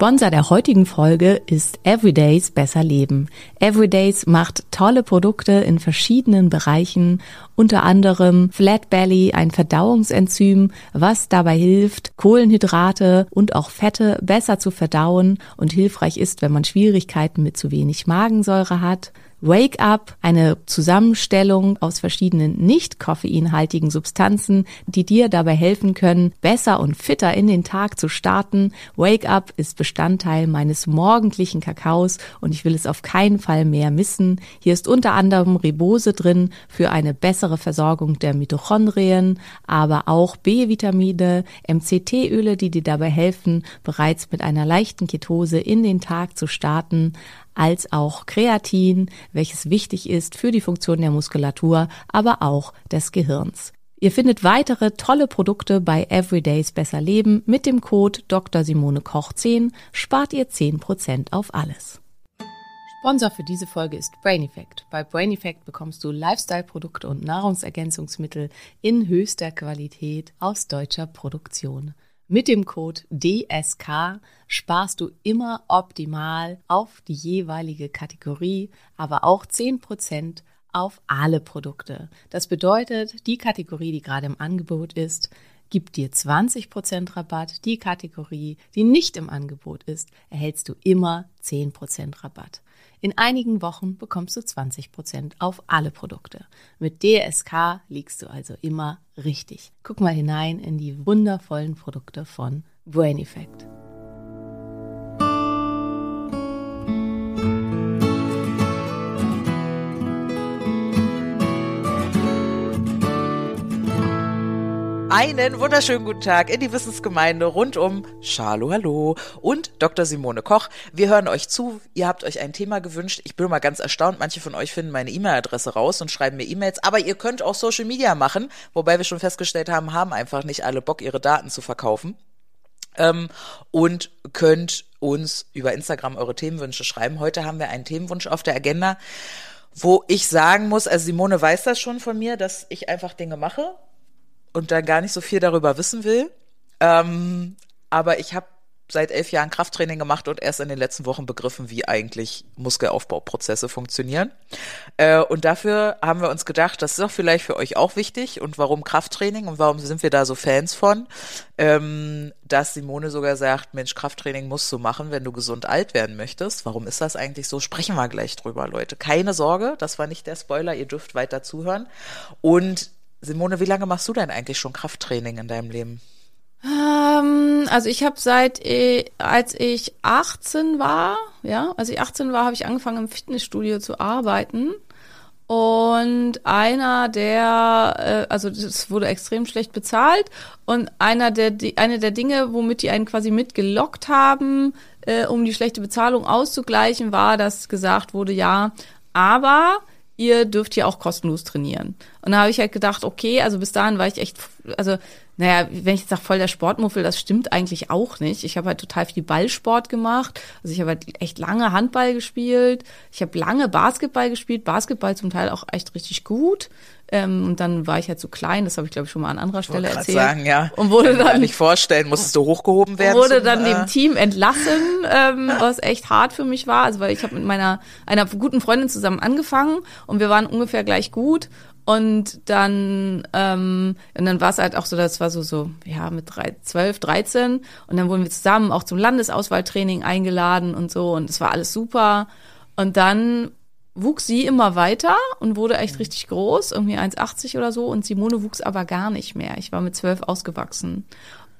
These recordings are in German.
Sponsor der heutigen Folge ist Everydays Besser Leben. Everydays macht tolle Produkte in verschiedenen Bereichen, unter anderem Flat Belly, ein Verdauungsenzym, was dabei hilft, Kohlenhydrate und auch Fette besser zu verdauen und hilfreich ist, wenn man Schwierigkeiten mit zu wenig Magensäure hat. Wake Up, eine Zusammenstellung aus verschiedenen nicht koffeinhaltigen Substanzen, die dir dabei helfen können, besser und fitter in den Tag zu starten. Wake Up ist Bestandteil meines morgendlichen Kakaos und ich will es auf keinen Fall mehr missen. Hier ist unter anderem Ribose drin für eine bessere Versorgung der Mitochondrien, aber auch B-Vitamine, MCT-Öle, die dir dabei helfen, bereits mit einer leichten Ketose in den Tag zu starten als auch Kreatin, welches wichtig ist für die Funktion der Muskulatur, aber auch des Gehirns. Ihr findet weitere tolle Produkte bei Everydays Besser Leben mit dem Code Dr. Simone Koch 10 spart ihr 10% auf alles. Sponsor für diese Folge ist Brain Effect. Bei Brain Effect bekommst du Lifestyle-Produkte und Nahrungsergänzungsmittel in höchster Qualität aus deutscher Produktion. Mit dem Code DSK sparst du immer optimal auf die jeweilige Kategorie, aber auch 10% auf alle Produkte. Das bedeutet, die Kategorie, die gerade im Angebot ist, gibt dir 20% Rabatt. Die Kategorie, die nicht im Angebot ist, erhältst du immer 10% Rabatt. In einigen Wochen bekommst du 20% auf alle Produkte. Mit DSK liegst du also immer richtig. Guck mal hinein in die wundervollen Produkte von Brain Effect. Einen wunderschönen guten Tag in die Wissensgemeinde rund um Schalo, hallo und Dr. Simone Koch. Wir hören euch zu. Ihr habt euch ein Thema gewünscht. Ich bin mal ganz erstaunt. Manche von euch finden meine E-Mail-Adresse raus und schreiben mir E-Mails. Aber ihr könnt auch Social Media machen, wobei wir schon festgestellt haben, haben einfach nicht alle Bock, ihre Daten zu verkaufen. Ähm, und könnt uns über Instagram eure Themenwünsche schreiben. Heute haben wir einen Themenwunsch auf der Agenda, wo ich sagen muss, also Simone weiß das schon von mir, dass ich einfach Dinge mache und dann gar nicht so viel darüber wissen will. Ähm, aber ich habe seit elf Jahren Krafttraining gemacht und erst in den letzten Wochen begriffen, wie eigentlich Muskelaufbauprozesse funktionieren. Äh, und dafür haben wir uns gedacht, das ist doch vielleicht für euch auch wichtig. Und warum Krafttraining und warum sind wir da so Fans von? Ähm, dass Simone sogar sagt, Mensch, Krafttraining musst du machen, wenn du gesund alt werden möchtest. Warum ist das eigentlich so? Sprechen wir gleich drüber, Leute. Keine Sorge, das war nicht der Spoiler, ihr dürft weiter zuhören. Und Simone, wie lange machst du denn eigentlich schon Krafttraining in deinem Leben? Ähm, also ich habe seit, äh, als ich 18 war, ja, als ich 18 war, habe ich angefangen im Fitnessstudio zu arbeiten. Und einer der, äh, also das wurde extrem schlecht bezahlt. Und einer der, eine der Dinge, womit die einen quasi mitgelockt haben, äh, um die schlechte Bezahlung auszugleichen, war, dass gesagt wurde, ja, aber ihr dürft hier auch kostenlos trainieren. Und da habe ich halt gedacht, okay, also bis dahin war ich echt, also naja, wenn ich jetzt sage, voll der Sportmuffel, das stimmt eigentlich auch nicht. Ich habe halt total viel Ballsport gemacht. Also ich habe halt echt lange Handball gespielt. Ich habe lange Basketball gespielt. Basketball zum Teil auch echt richtig gut. Ähm, und dann war ich halt zu klein, das habe ich glaube ich schon mal an anderer Stelle grad erzählt. sagen, ja. Und wurde Kann ich mir dann nicht vorstellen, musstest du hochgehoben werden? wurde zum, dann äh, dem Team entlassen, ähm, was echt hart für mich war. Also weil ich habe mit meiner einer guten Freundin zusammen angefangen und wir waren ungefähr gleich gut. Und dann, ähm, und dann war es halt auch so, das war so, so, ja, mit drei, 12, 13. Und dann wurden wir zusammen auch zum Landesauswahltraining eingeladen und so. Und es war alles super. Und dann wuchs sie immer weiter und wurde echt richtig groß, irgendwie 1,80 oder so. Und Simone wuchs aber gar nicht mehr. Ich war mit zwölf ausgewachsen.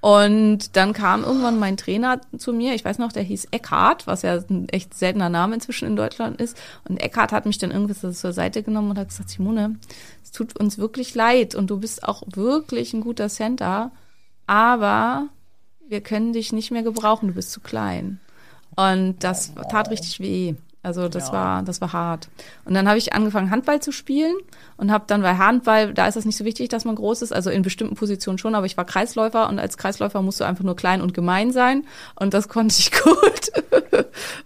Und dann kam irgendwann mein Trainer zu mir, ich weiß noch, der hieß Eckhart, was ja ein echt seltener Name inzwischen in Deutschland ist. Und Eckhart hat mich dann irgendwie so zur Seite genommen und hat gesagt, Simone, es tut uns wirklich leid und du bist auch wirklich ein guter Center, aber wir können dich nicht mehr gebrauchen, du bist zu klein. Und das tat richtig weh. Also das war das war hart. Und dann habe ich angefangen Handball zu spielen und habe dann bei Handball, da ist es nicht so wichtig, dass man groß ist, also in bestimmten Positionen schon, aber ich war Kreisläufer und als Kreisläufer musst du einfach nur klein und gemein sein und das konnte ich gut.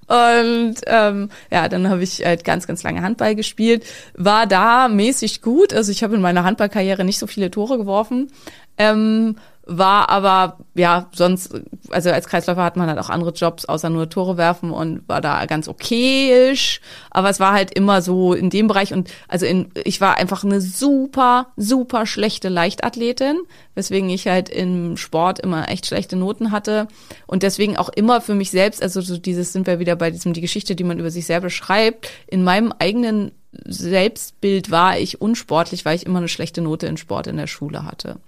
und ähm, ja, dann habe ich halt ganz ganz lange Handball gespielt, war da mäßig gut, also ich habe in meiner Handballkarriere nicht so viele Tore geworfen. Ähm, war aber ja sonst also als Kreisläufer hat man halt auch andere Jobs außer nur Tore werfen und war da ganz okayisch. Aber es war halt immer so in dem Bereich und also in ich war einfach eine super super schlechte Leichtathletin weswegen ich halt im Sport immer echt schlechte Noten hatte. Und deswegen auch immer für mich selbst also so dieses sind wir wieder bei diesem die Geschichte die man über sich selber schreibt. In meinem eigenen Selbstbild war ich unsportlich, weil ich immer eine schlechte Note in Sport in der Schule hatte.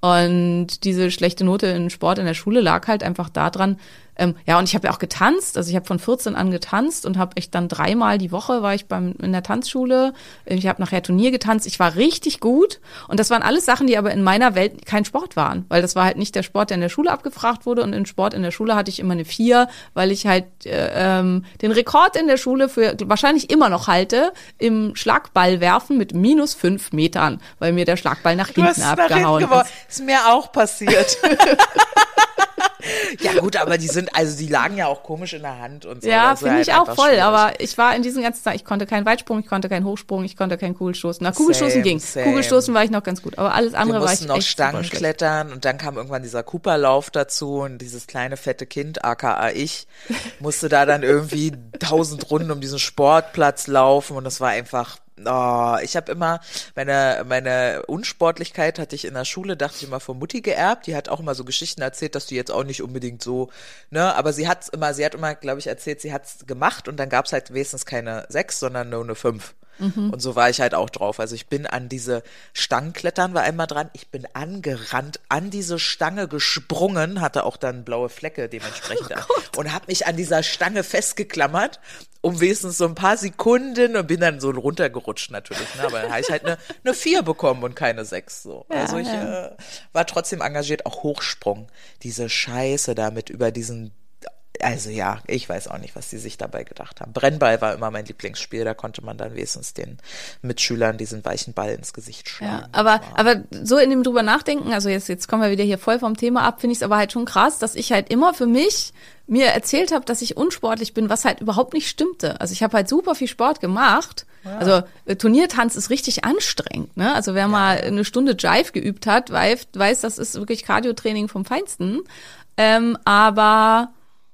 Und diese schlechte Note in Sport in der Schule lag halt einfach daran, ähm, ja, und ich habe ja auch getanzt, also ich habe von 14 an getanzt und habe echt dann dreimal die Woche war ich beim in der Tanzschule. Ich habe nachher Turnier getanzt. Ich war richtig gut und das waren alles Sachen, die aber in meiner Welt kein Sport waren, weil das war halt nicht der Sport, der in der Schule abgefragt wurde und in Sport in der Schule hatte ich immer eine vier, weil ich halt äh, ähm, den Rekord in der Schule für wahrscheinlich immer noch halte im Schlagball werfen mit minus fünf Metern, weil mir der Schlagball nach Du hast hinten es nach hinten abgehauen ist. Ist mir auch passiert. ja gut, aber die sind, also die lagen ja auch komisch in der Hand und so. Ja, finde halt ich auch voll. schwierig. Aber ich war in diesen ganzen Tagen, ich konnte keinen Weitsprung, ich konnte keinen Hochsprung, ich konnte keinen Kugelstoßen. Na, Kugelstoßen Same, ging. same. Kugelstoßen war ich noch ganz gut. Aber alles andere war ich mussten noch echt Stangen klettern und dann kam irgendwann dieser Cooperlauf dazu und dieses kleine fette Kind, aka ich, musste da dann irgendwie tausend Runden um diesen Sportplatz laufen und das war einfach Oh, ich habe immer meine meine Unsportlichkeit hatte ich in der Schule dachte ich immer von Mutti geerbt. Die hat auch immer so Geschichten erzählt dass du jetzt auch nicht unbedingt so ne? Aber sie hat's immer sie hat immer glaube ich erzählt sie hat's gemacht und dann gab's halt wenigstens keine sechs sondern nur eine fünf und so war ich halt auch drauf. Also ich bin an diese Stangenklettern war einmal dran. Ich bin angerannt, an diese Stange gesprungen, hatte auch dann blaue Flecke dementsprechend und habe mich an dieser Stange festgeklammert, um wenigstens so ein paar Sekunden und bin dann so runtergerutscht natürlich. Ne? Aber dann habe ich halt eine, eine vier bekommen und keine sechs. So. also ich äh, war trotzdem engagiert, auch Hochsprung. Diese Scheiße damit über diesen also ja, ich weiß auch nicht, was die sich dabei gedacht haben. Brennball war immer mein Lieblingsspiel, da konnte man dann wenigstens den Mitschülern diesen weichen Ball ins Gesicht schlagen. Ja, aber, aber so in dem drüber nachdenken, also jetzt, jetzt kommen wir wieder hier voll vom Thema ab, finde ich es aber halt schon krass, dass ich halt immer für mich mir erzählt habe, dass ich unsportlich bin, was halt überhaupt nicht stimmte. Also ich habe halt super viel Sport gemacht. Also äh, Turniertanz ist richtig anstrengend. Ne? Also wer mal eine Stunde Jive geübt hat, weiß, weiß das ist wirklich Cardiotraining vom Feinsten. Ähm, aber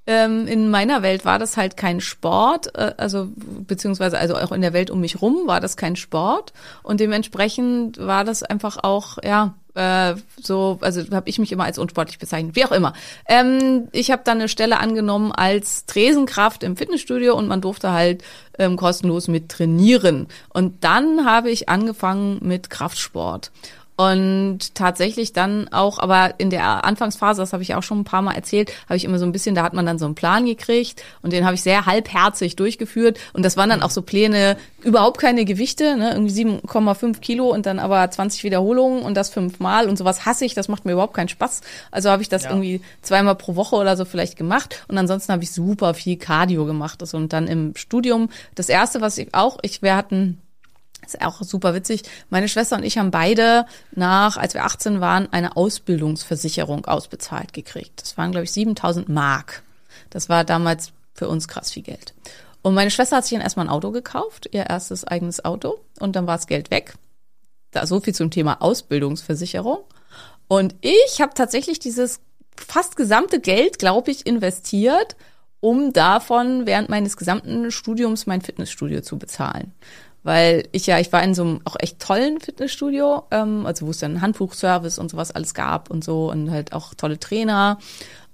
ähm, in meiner Welt war das halt kein Sport, äh, also beziehungsweise also auch in der Welt um mich rum war das kein Sport und dementsprechend war das einfach auch ja äh, so, also habe ich mich immer als unsportlich bezeichnet, wie auch immer. Ähm, ich habe dann eine Stelle angenommen als Tresenkraft im Fitnessstudio und man durfte halt ähm, kostenlos mit trainieren. Und dann habe ich angefangen mit Kraftsport. Und tatsächlich dann auch, aber in der Anfangsphase, das habe ich auch schon ein paar Mal erzählt, habe ich immer so ein bisschen, da hat man dann so einen Plan gekriegt und den habe ich sehr halbherzig durchgeführt. Und das waren dann auch so Pläne, überhaupt keine Gewichte, ne, irgendwie 7,5 Kilo und dann aber 20 Wiederholungen und das fünfmal und sowas hasse ich, das macht mir überhaupt keinen Spaß. Also habe ich das Ja. irgendwie zweimal pro Woche oder so vielleicht gemacht und ansonsten habe ich super viel Cardio gemacht. Also, und dann im Studium, das erste, was ich auch, ich, wir hatten ist auch super witzig. Meine Schwester und ich haben beide nach, als wir 18 waren, eine Ausbildungsversicherung ausbezahlt gekriegt. Das waren, glaube ich, 7000 Mark. Das war damals für uns krass viel Geld. Und meine Schwester hat sich dann erstmal ein Auto gekauft, ihr erstes eigenes Auto. Und dann war das Geld weg. da so viel zum Thema Ausbildungsversicherung. Und ich habe tatsächlich dieses fast gesamte Geld, glaube ich, investiert, um davon während meines gesamten Studiums mein Fitnessstudio zu bezahlen. Weil ich ja, ich war in so einem auch echt tollen Fitnessstudio, ähm, also wo es dann Handbuchservice und sowas alles gab und so und halt auch tolle Trainer.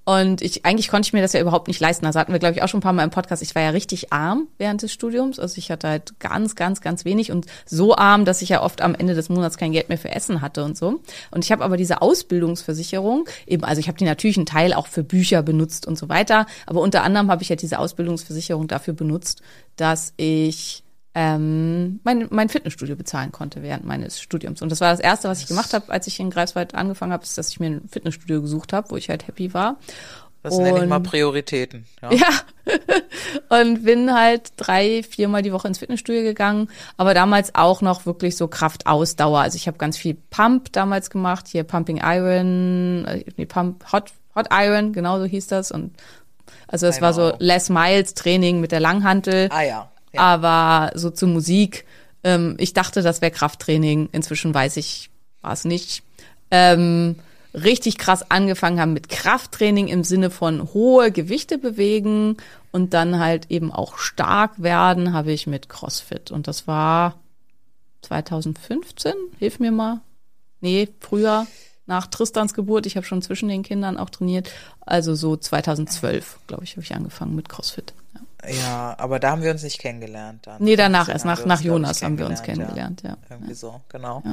Und ich, eigentlich konnte ich mir das ja überhaupt nicht leisten. Also hatten wir, glaube ich, auch schon ein paar Mal im Podcast. Ich war ja richtig arm während des Studiums. Also ich hatte halt ganz, ganz, ganz wenig und so arm, dass ich ja oft am Ende des Monats kein Geld mehr für Essen hatte und so. Und ich habe aber diese Ausbildungsversicherung eben, also ich habe die natürlich einen Teil auch für Bücher benutzt und so weiter. Aber unter anderem habe ich ja diese Ausbildungsversicherung dafür benutzt, dass ich ähm, mein, mein Fitnessstudio bezahlen konnte während meines Studiums. Und das war das Erste, was ich gemacht habe, als ich in Greifswald angefangen habe, ist, dass ich mir ein Fitnessstudio gesucht habe, wo ich halt happy war. Das nenne ich mal Und- Prioritäten. Ja. Ja. und bin halt drei, viermal die Woche ins Fitnessstudio gegangen, aber damals auch noch wirklich so Kraftausdauer. Also ich habe ganz viel Pump damals gemacht, hier Pumping Iron, äh, nee, Pump Hot Hot Iron, genau so hieß das und also es war so Ahnung. Les Miles Training mit der Langhantel. Ah ja. Aber so zur Musik, ähm, ich dachte, das wäre Krafttraining. Inzwischen weiß ich, war es nicht. Ähm, richtig krass angefangen haben mit Krafttraining im Sinne von hohe Gewichte bewegen und dann halt eben auch stark werden, habe ich mit CrossFit. Und das war 2015, hilf mir mal. Nee, früher, nach Tristans Geburt. Ich habe schon zwischen den Kindern auch trainiert. Also so 2012, glaube ich, habe ich angefangen mit CrossFit. Ja. Ja, aber da haben wir uns nicht kennengelernt dann. Nee, danach 15 erst, nach, nach Jonas haben wir uns kennengelernt, ja. Irgendwie so, genau.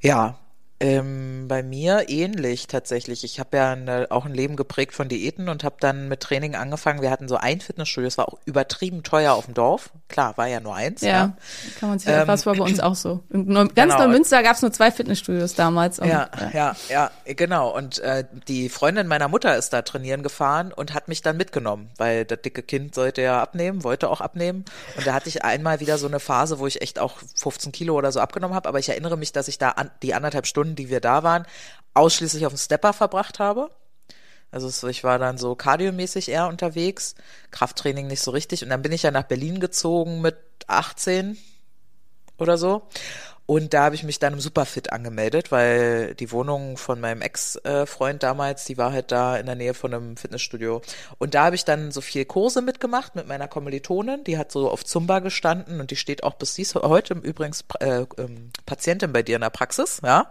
Ja, ähm, bei mir ähnlich tatsächlich. Ich habe ja eine, auch ein Leben geprägt von Diäten und habe dann mit Training angefangen. Wir hatten so ein Fitnessstudio, das war auch übertrieben teuer auf dem Dorf. Klar, war ja nur eins. Ja, kann man sich, Ähm, das war bei uns auch so. In Neu, ganz genau. Neumünster gab es nur zwei Fitnessstudios damals. Und, Ja, ja, ja, genau. Und äh, die Freundin meiner Mutter ist da trainieren gefahren und hat mich dann mitgenommen, weil das dicke Kind sollte ja abnehmen, wollte auch abnehmen. Und da hatte ich einmal wieder so eine Phase, wo ich echt auch 15 Kilo oder so abgenommen habe. Aber ich erinnere mich, dass ich da an, die anderthalb Stunden, die wir da waren, ausschließlich auf dem Stepper verbracht habe. Also ich war dann so kardiomäßig eher unterwegs, Krafttraining nicht so richtig. Und dann bin ich ja nach Berlin gezogen mit 18 oder so. Und da habe ich mich dann im Superfit angemeldet, weil die Wohnung von meinem Ex-Freund damals, die war halt da in der Nähe von einem Fitnessstudio. Und da habe ich dann so viel Kurse mitgemacht mit meiner Kommilitonin, die hat so auf Zumba gestanden und die steht auch bis dies heute übrigens äh, ähm, Patientin bei dir in der Praxis, ja.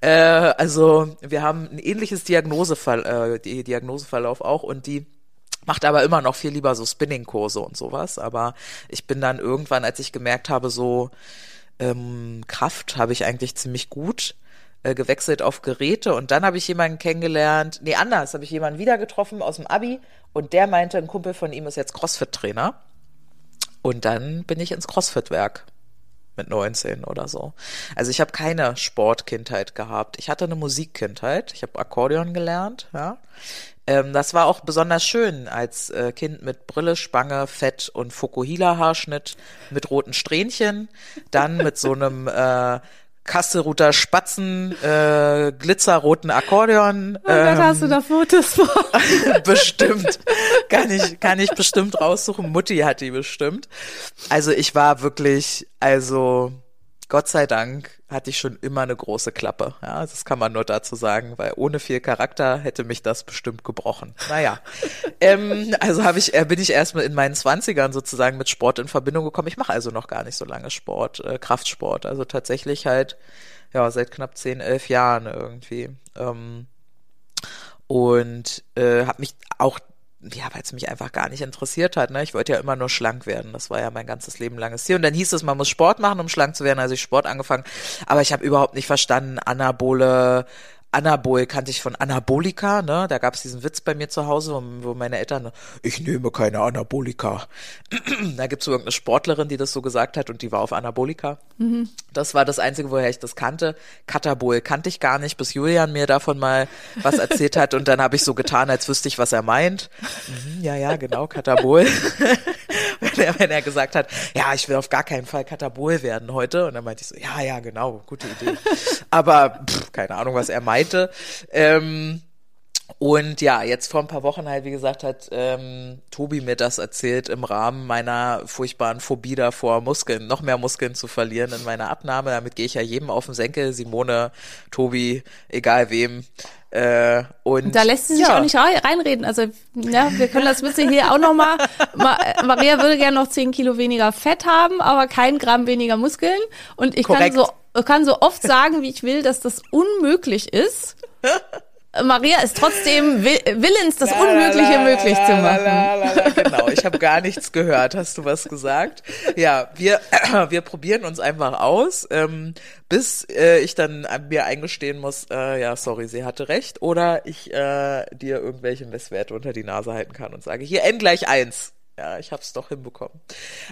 Äh, also wir haben ein ähnliches Diagnosefall, äh, Diagnoseverlauf auch und die macht aber immer noch viel lieber so Spinning-Kurse und sowas. Aber ich bin dann irgendwann, als ich gemerkt habe, so ähm, Kraft habe ich eigentlich ziemlich gut äh, gewechselt auf Geräte. Und dann habe ich jemanden kennengelernt, nee, anders, habe ich jemanden wieder getroffen aus dem Abi. Und der meinte, ein Kumpel von ihm ist jetzt Crossfit-Trainer. Und dann bin ich ins Crossfit-Werk mit 19 oder so. Also ich habe keine Sportkindheit gehabt. Ich hatte eine Musikkindheit. Ich habe Akkordeon gelernt, ja. Ähm, das war auch besonders schön als äh, Kind mit Brille, Spange, Fett und Fukuhila-Haarschnitt mit roten Strähnchen, dann mit so einem äh, Kasselruter Spatzen, äh, glitzerroten Akkordeon. Oh Gott, hast du ähm, da Fotos vor? bestimmt. Kann ich, kann ich bestimmt raussuchen. Mutti hat die bestimmt. Also ich war wirklich, also Gott sei Dank hatte ich schon immer eine große Klappe. Ja, das kann man nur dazu sagen, weil ohne viel Charakter hätte mich das bestimmt gebrochen. Naja, ähm, also habe ich, äh, bin ich erstmal in meinen Zwanzigern sozusagen mit Sport in Verbindung gekommen. Ich mache also noch gar nicht so lange Sport, äh, Kraftsport. Also tatsächlich halt, ja, seit knapp zehn, elf Jahren irgendwie. Ähm, und äh, habe mich auch ja, weil es mich einfach gar nicht interessiert hat. Ne? Ich wollte ja immer nur schlank werden. Das war ja mein ganzes Leben langes Ziel. Und dann hieß es, man muss Sport machen, um schlank zu werden. Also ich Sport angefangen. Aber ich habe überhaupt nicht verstanden, Anabole, Anabol kannte ich von Anabolika, ne? Da gab es diesen Witz bei mir zu Hause, wo, wo meine Eltern, ich nehme keine Anabolika. da gibt es irgendeine Sportlerin, die das so gesagt hat und die war auf Anabolika. Das war das Einzige, woher ich das kannte. Katabol kannte ich gar nicht, bis Julian mir davon mal was erzählt hat und dann habe ich so getan, als wüsste ich, was er meint. Mhm, ja, ja, genau, Katabol. wenn, er, wenn er gesagt hat, ja, ich will auf gar keinen Fall Katabol werden heute. Und dann meinte ich so, ja, ja, genau, gute Idee. Aber pff, keine Ahnung, was er meinte. Ähm, Und ja, jetzt vor ein paar Wochen halt, wie gesagt, hat ähm, Tobi mir das erzählt im Rahmen meiner furchtbaren Phobie davor, Muskeln, noch mehr Muskeln zu verlieren in meiner Abnahme. Damit gehe ich ja jedem auf den Senkel, Simone, Tobi, egal wem. Äh, und Da lässt sie sich ja. auch nicht rei- reinreden. Also, ja, wir können das bisschen hier auch nochmal. Ma Maria würde gerne noch 10 Kilo weniger Fett haben, aber kein Gramm weniger Muskeln. Und ich Korrekt. kann so, kann so oft sagen, wie ich will, dass das unmöglich ist. Maria ist trotzdem will, willens, das Unmögliche La, la, möglich la, zu machen. Genau, ich habe gar nichts gehört. Hast du was gesagt? Ja, wir wir probieren uns einfach aus, ähm, bis äh, ich dann an mir eingestehen muss, äh, ja, sorry, sie hatte recht, oder ich äh, dir irgendwelche Messwerte unter die Nase halten kann und sage, hier n gleich eins. Ja, ich habe es doch hinbekommen.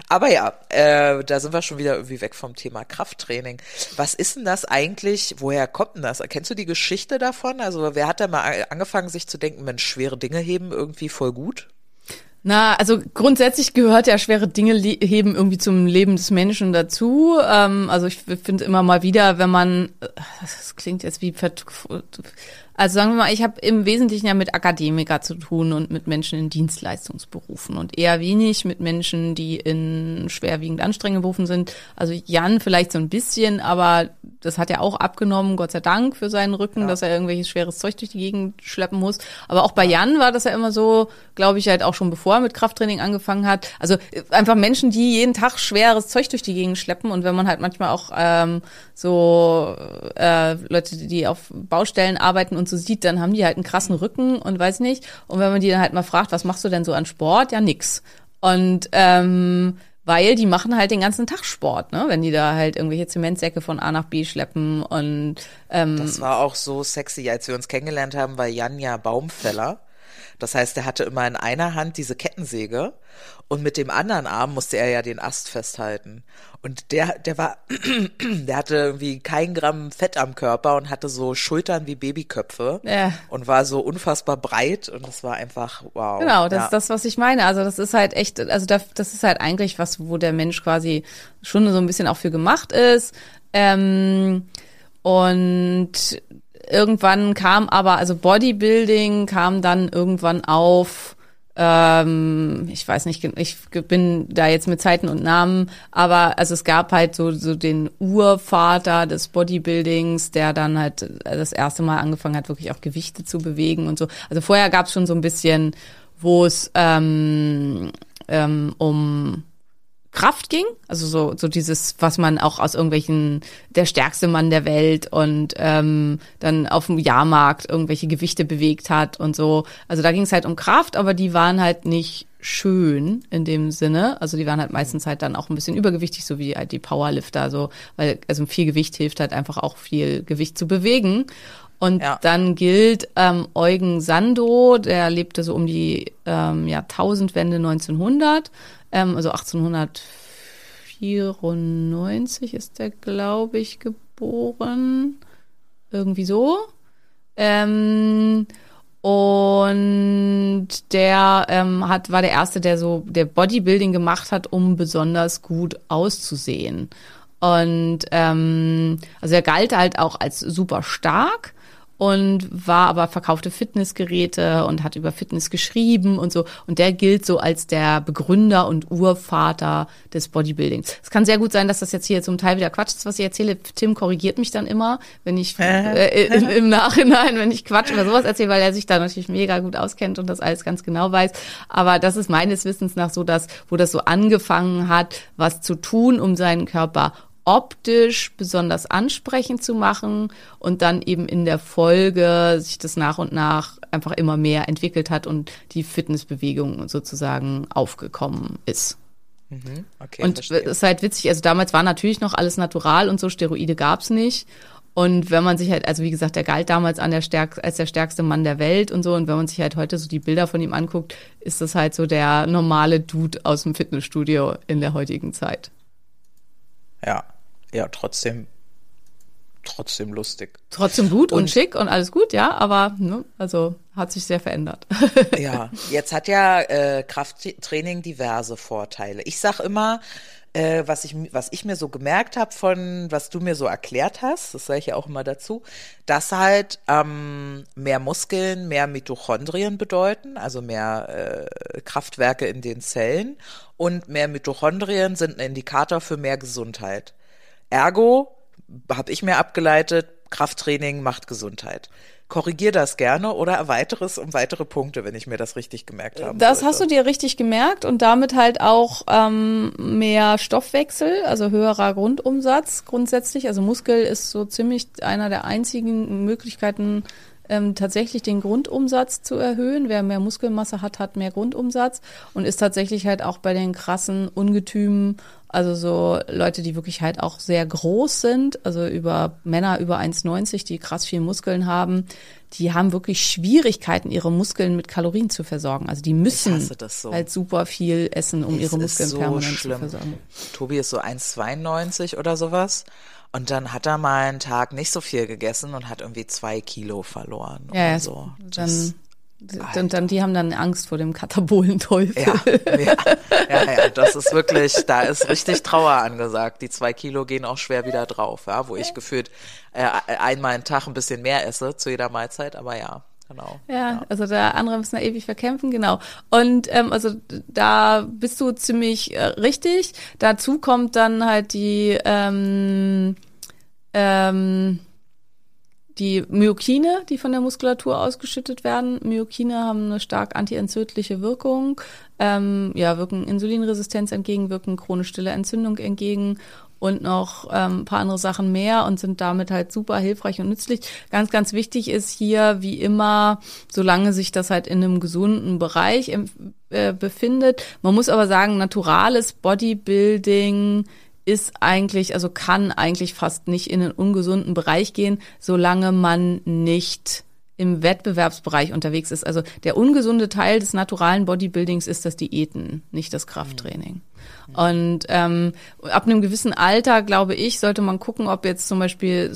Aber ja, äh, da sind wir schon wieder irgendwie weg vom Thema Krafttraining. Was ist denn das eigentlich? Woher kommt denn das? Kennst du die Geschichte davon? Also wer hat da mal angefangen, sich zu denken, Mensch, schwere Dinge heben irgendwie voll gut? Na, also grundsätzlich gehört ja schwere Dinge heben irgendwie zum Leben des Menschen dazu. Ähm, also ich finde immer mal wieder, wenn man, äh, das klingt jetzt wie, also sagen wir mal, ich habe im Wesentlichen ja mit Akademiker zu tun und mit Menschen in Dienstleistungsberufen und eher wenig mit Menschen, die in schwerwiegend anstrengenden Berufen sind. Also Jan vielleicht so ein bisschen, aber das hat er auch abgenommen, Gott sei Dank für seinen Rücken, dass er irgendwelches schweres Zeug durch die Gegend schleppen muss. Aber auch bei Jan war das ja immer so, glaube ich, halt auch schon bevor er mit Krafttraining angefangen hat. Also äh, einfach Menschen, die jeden Tag schweres Zeug durch die Gegend schleppen und wenn man halt manchmal auch ähm, so äh, Leute, die auf Baustellen arbeiten und so sieht, dann haben die halt einen krassen Rücken und weiß nicht. Und wenn man die dann halt mal fragt, was machst du denn so an Sport? Ja, nix. Und ähm, weil die machen halt den ganzen Tag Sport, ne? Wenn die da halt irgendwelche Zementsäcke von A nach B schleppen und ähm, Das war auch so sexy, als wir uns kennengelernt haben, war Jan ja Baumfäller. Das heißt, er hatte immer in einer Hand diese Kettensäge und mit dem anderen Arm musste er ja den Ast festhalten. Und der, der war, der hatte irgendwie kein Gramm Fett am Körper und hatte so Schultern wie Babyköpfe Ja. und war so unfassbar breit und das war einfach wow. Genau, das ja. ist das, was ich meine. Also das ist halt echt, also das, das ist halt eigentlich was, wo der Mensch quasi schon so ein bisschen auch für gemacht ist. Ähm, und irgendwann kam aber, also Bodybuilding kam dann irgendwann auf, ähm, ich weiß nicht, ich bin da jetzt mit Zeiten und Namen, aber also es gab halt so, so den Urvater des Bodybuildings, der dann halt das erste Mal angefangen hat, wirklich auch Gewichte zu bewegen und so. Also vorher gab es schon so ein bisschen, wo es ähm, ähm, um Kraft ging, also so so dieses, was man auch aus irgendwelchen der stärkste Mann der Welt und ähm, dann auf dem Jahrmarkt irgendwelche Gewichte bewegt hat und so. Also da ging es halt um Kraft, aber die waren halt nicht schön in dem Sinne. Also die waren halt meistens halt dann auch ein bisschen übergewichtig, so wie halt die Powerlifter, so weil also viel Gewicht hilft halt einfach auch viel Gewicht zu bewegen. Und Ja. dann gilt ähm, Eugen Sando, der lebte so um die ähm, Jahrtausendwende 1900, ähm, also 1894 ist der, glaube ich, geboren. Irgendwie so. Ähm, und der ähm, hat, war der erste, der so der Bodybuilding gemacht hat, um besonders gut auszusehen. Und ähm, also er galt halt auch als super stark und war aber verkaufte Fitnessgeräte und hat über Fitness geschrieben und so. Und der gilt so als der Begründer und Urvater des Bodybuildings. Es kann sehr gut sein, dass das jetzt hier zum Teil wieder Quatsch ist, was ich erzähle. Tim korrigiert mich dann immer, wenn ich äh, im, im Nachhinein, wenn ich Quatsch oder sowas erzähle, weil er sich da natürlich mega gut auskennt und das alles ganz genau weiß. Aber das ist meines Wissens nach so, dass, wo das so angefangen hat, was zu tun, um seinen Körper optisch besonders ansprechend zu machen und dann eben in der Folge sich das nach und nach einfach immer mehr entwickelt hat und die Fitnessbewegung sozusagen aufgekommen ist. okay, Und es ist halt witzig, also damals war natürlich noch alles natural und so, Steroide gab's nicht. Und wenn man sich halt, also wie gesagt, der galt damals an der stärk als der stärkste Mann der Welt und so. Und wenn man sich halt heute so die Bilder von ihm anguckt, ist das halt so der normale Dude aus dem Fitnessstudio in der heutigen Zeit. ja, ja, trotzdem, trotzdem lustig. Trotzdem gut und, Und- schick und alles gut, ja, aber ne, also hat sich sehr verändert. Ja, jetzt hat ja äh, Krafttraining diverse Vorteile. Ich sag immer, äh, was, ich, was ich mir so gemerkt habe von, was du mir so erklärt hast, das sage ich ja auch immer dazu, dass halt ähm, mehr Muskeln, mehr Mitochondrien bedeuten, also mehr äh, Kraftwerke in den Zellen und mehr Mitochondrien sind ein Indikator für mehr Gesundheit. Ergo habe ich mir abgeleitet, Krafttraining macht Gesundheit. Korrigier das gerne oder erweitere es um weitere Punkte, wenn ich mir das richtig gemerkt habe. Das hast du dir richtig gemerkt und damit halt auch ähm, mehr Stoffwechsel, also höherer Grundumsatz grundsätzlich. Also Muskel ist so ziemlich einer der einzigen Möglichkeiten, ähm, tatsächlich den Grundumsatz zu erhöhen. Wer mehr Muskelmasse hat, hat mehr Grundumsatz und ist tatsächlich halt auch bei den krassen Ungetümen, also so Leute, die wirklich halt auch sehr groß sind, also über Männer über 1,90, die krass viel Muskeln haben, die haben wirklich Schwierigkeiten, ihre Muskeln mit Kalorien zu versorgen. Also die müssen so. halt super viel essen, um Es ihre Muskeln so permanent schlimm. zu versorgen. Tobi ist so 1,92 oder sowas. Und dann hat er mal einen Tag nicht so viel gegessen und hat irgendwie zwei Kilo verloren. Ja, oder so. Das- dann, dann, dann, die haben dann Angst vor dem Katabolenteufel. Ja, ja, ja, ja, das ist wirklich, da ist richtig Trauer angesagt. Die zwei Kilo gehen auch schwer wieder drauf, ja, wo ich gefühlt äh, einmal einen Tag ein bisschen mehr esse zu jeder Mahlzeit, aber ja, genau. Ja, also der andere müssen da ewig verkämpfen, genau. Und ähm, also da bist du ziemlich äh, richtig. Dazu kommt dann halt die ähm, ähm, die Myokine, die von der Muskulatur ausgeschüttet werden. Myokine haben eine stark antientzündliche Wirkung, ähm, ja, wirken Insulinresistenz entgegen, wirken chronisch stille Entzündung entgegen und noch ähm, ein paar andere Sachen mehr und sind damit halt super hilfreich und nützlich. Ganz, ganz wichtig ist hier, wie immer, solange sich das halt in einem gesunden Bereich ähm, äh, befindet. Man muss aber sagen, naturales Bodybuilding ist eigentlich, also kann eigentlich fast nicht in einen ungesunden Bereich gehen, solange man nicht im Wettbewerbsbereich unterwegs ist. Also der ungesunde Teil des naturalen Bodybuildings ist das Diäten, nicht das Krafttraining. Und ähm, ab einem gewissen Alter, glaube ich, sollte man gucken, ob jetzt zum Beispiel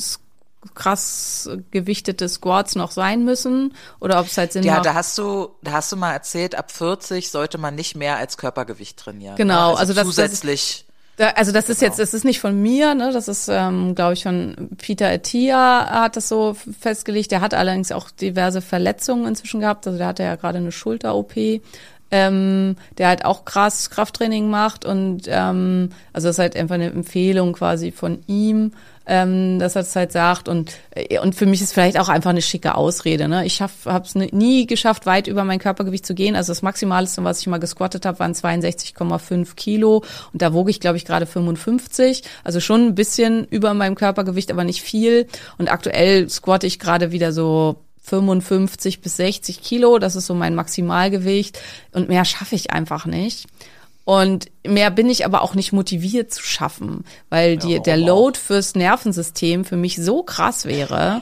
krass gewichtete Squats noch sein müssen oder ob es halt Sinn Ja, macht. da hast du, da hast du mal erzählt, ab 40 sollte man nicht mehr als Körpergewicht trainieren. Genau, ne? also das- das- zusätzlich. Da, also das ist Genau. jetzt, das ist nicht von mir, ne? Das ist, ähm, glaube ich, von Peter Attia hat das so festgelegt. Der hat allerdings auch diverse Verletzungen inzwischen gehabt. Also der hatte ja gerade eine Schulter-OP. Ähm, der halt auch krass Krafttraining macht und ähm, also das ist halt einfach eine Empfehlung quasi von ihm, ähm, dass er es halt sagt und äh, und für mich ist vielleicht auch einfach eine schicke Ausrede. Ne? Ich habe es nie geschafft, weit über mein Körpergewicht zu gehen. Also das Maximalste, was ich mal gesquattet habe, waren 62,5 Kilo und da wog ich, glaube ich, gerade 55. Also schon ein bisschen über meinem Körpergewicht, aber nicht viel. Und aktuell squatte ich gerade wieder so 55 bis 60 Kilo, das ist so mein Maximalgewicht und mehr schaffe ich einfach nicht. Und mehr bin ich aber auch nicht motiviert zu schaffen, weil die, der Load fürs Nervensystem für mich so krass wäre.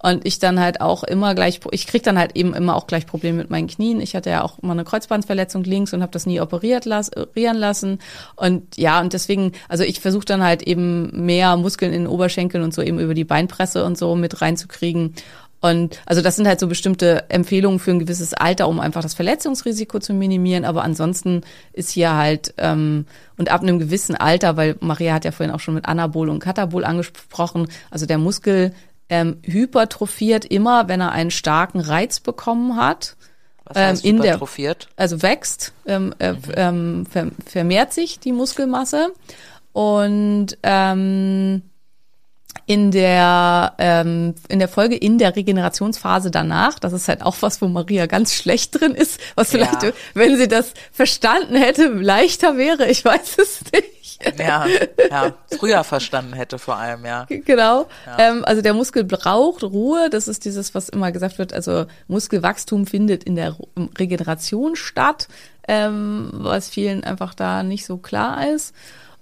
Und ich dann halt auch immer gleich, ich krieg dann halt eben immer auch gleich Probleme mit meinen Knien. Ich hatte ja auch mal eine Kreuzbandverletzung links und habe das nie operiert las, operieren lassen. Und ja, und deswegen, also ich versuche dann halt eben mehr Muskeln in den Oberschenkeln und so eben über die Beinpresse und so mit reinzukriegen. Und also das sind halt so bestimmte Empfehlungen für ein gewisses Alter, um einfach das Verletzungsrisiko zu minimieren. Aber ansonsten ist hier halt ähm, und ab einem gewissen Alter, weil Maria hat ja vorhin auch schon mit Anabol und Katabol angesprochen, also der Muskel ähm, hypertrophiert immer, wenn er einen starken Reiz bekommen hat. Was heißt ähm, in der-? Also wächst, ähm, äh, ähm, ver vermehrt sich die Muskelmasse und ähm, in der ähm, in der Folge in der Regenerationsphase danach, das ist halt auch was, wo Maria ganz schlecht drin ist, was vielleicht, Ja. wenn sie das verstanden hätte, leichter wäre. Ich weiß es nicht. Ja, ja, früher verstanden hätte vor allem, ja. Genau. Ähm, also der Muskel braucht Ruhe. Das ist dieses, was immer gesagt wird. Also Muskelwachstum findet in der Regeneration statt, ähm, was vielen einfach da nicht so klar ist.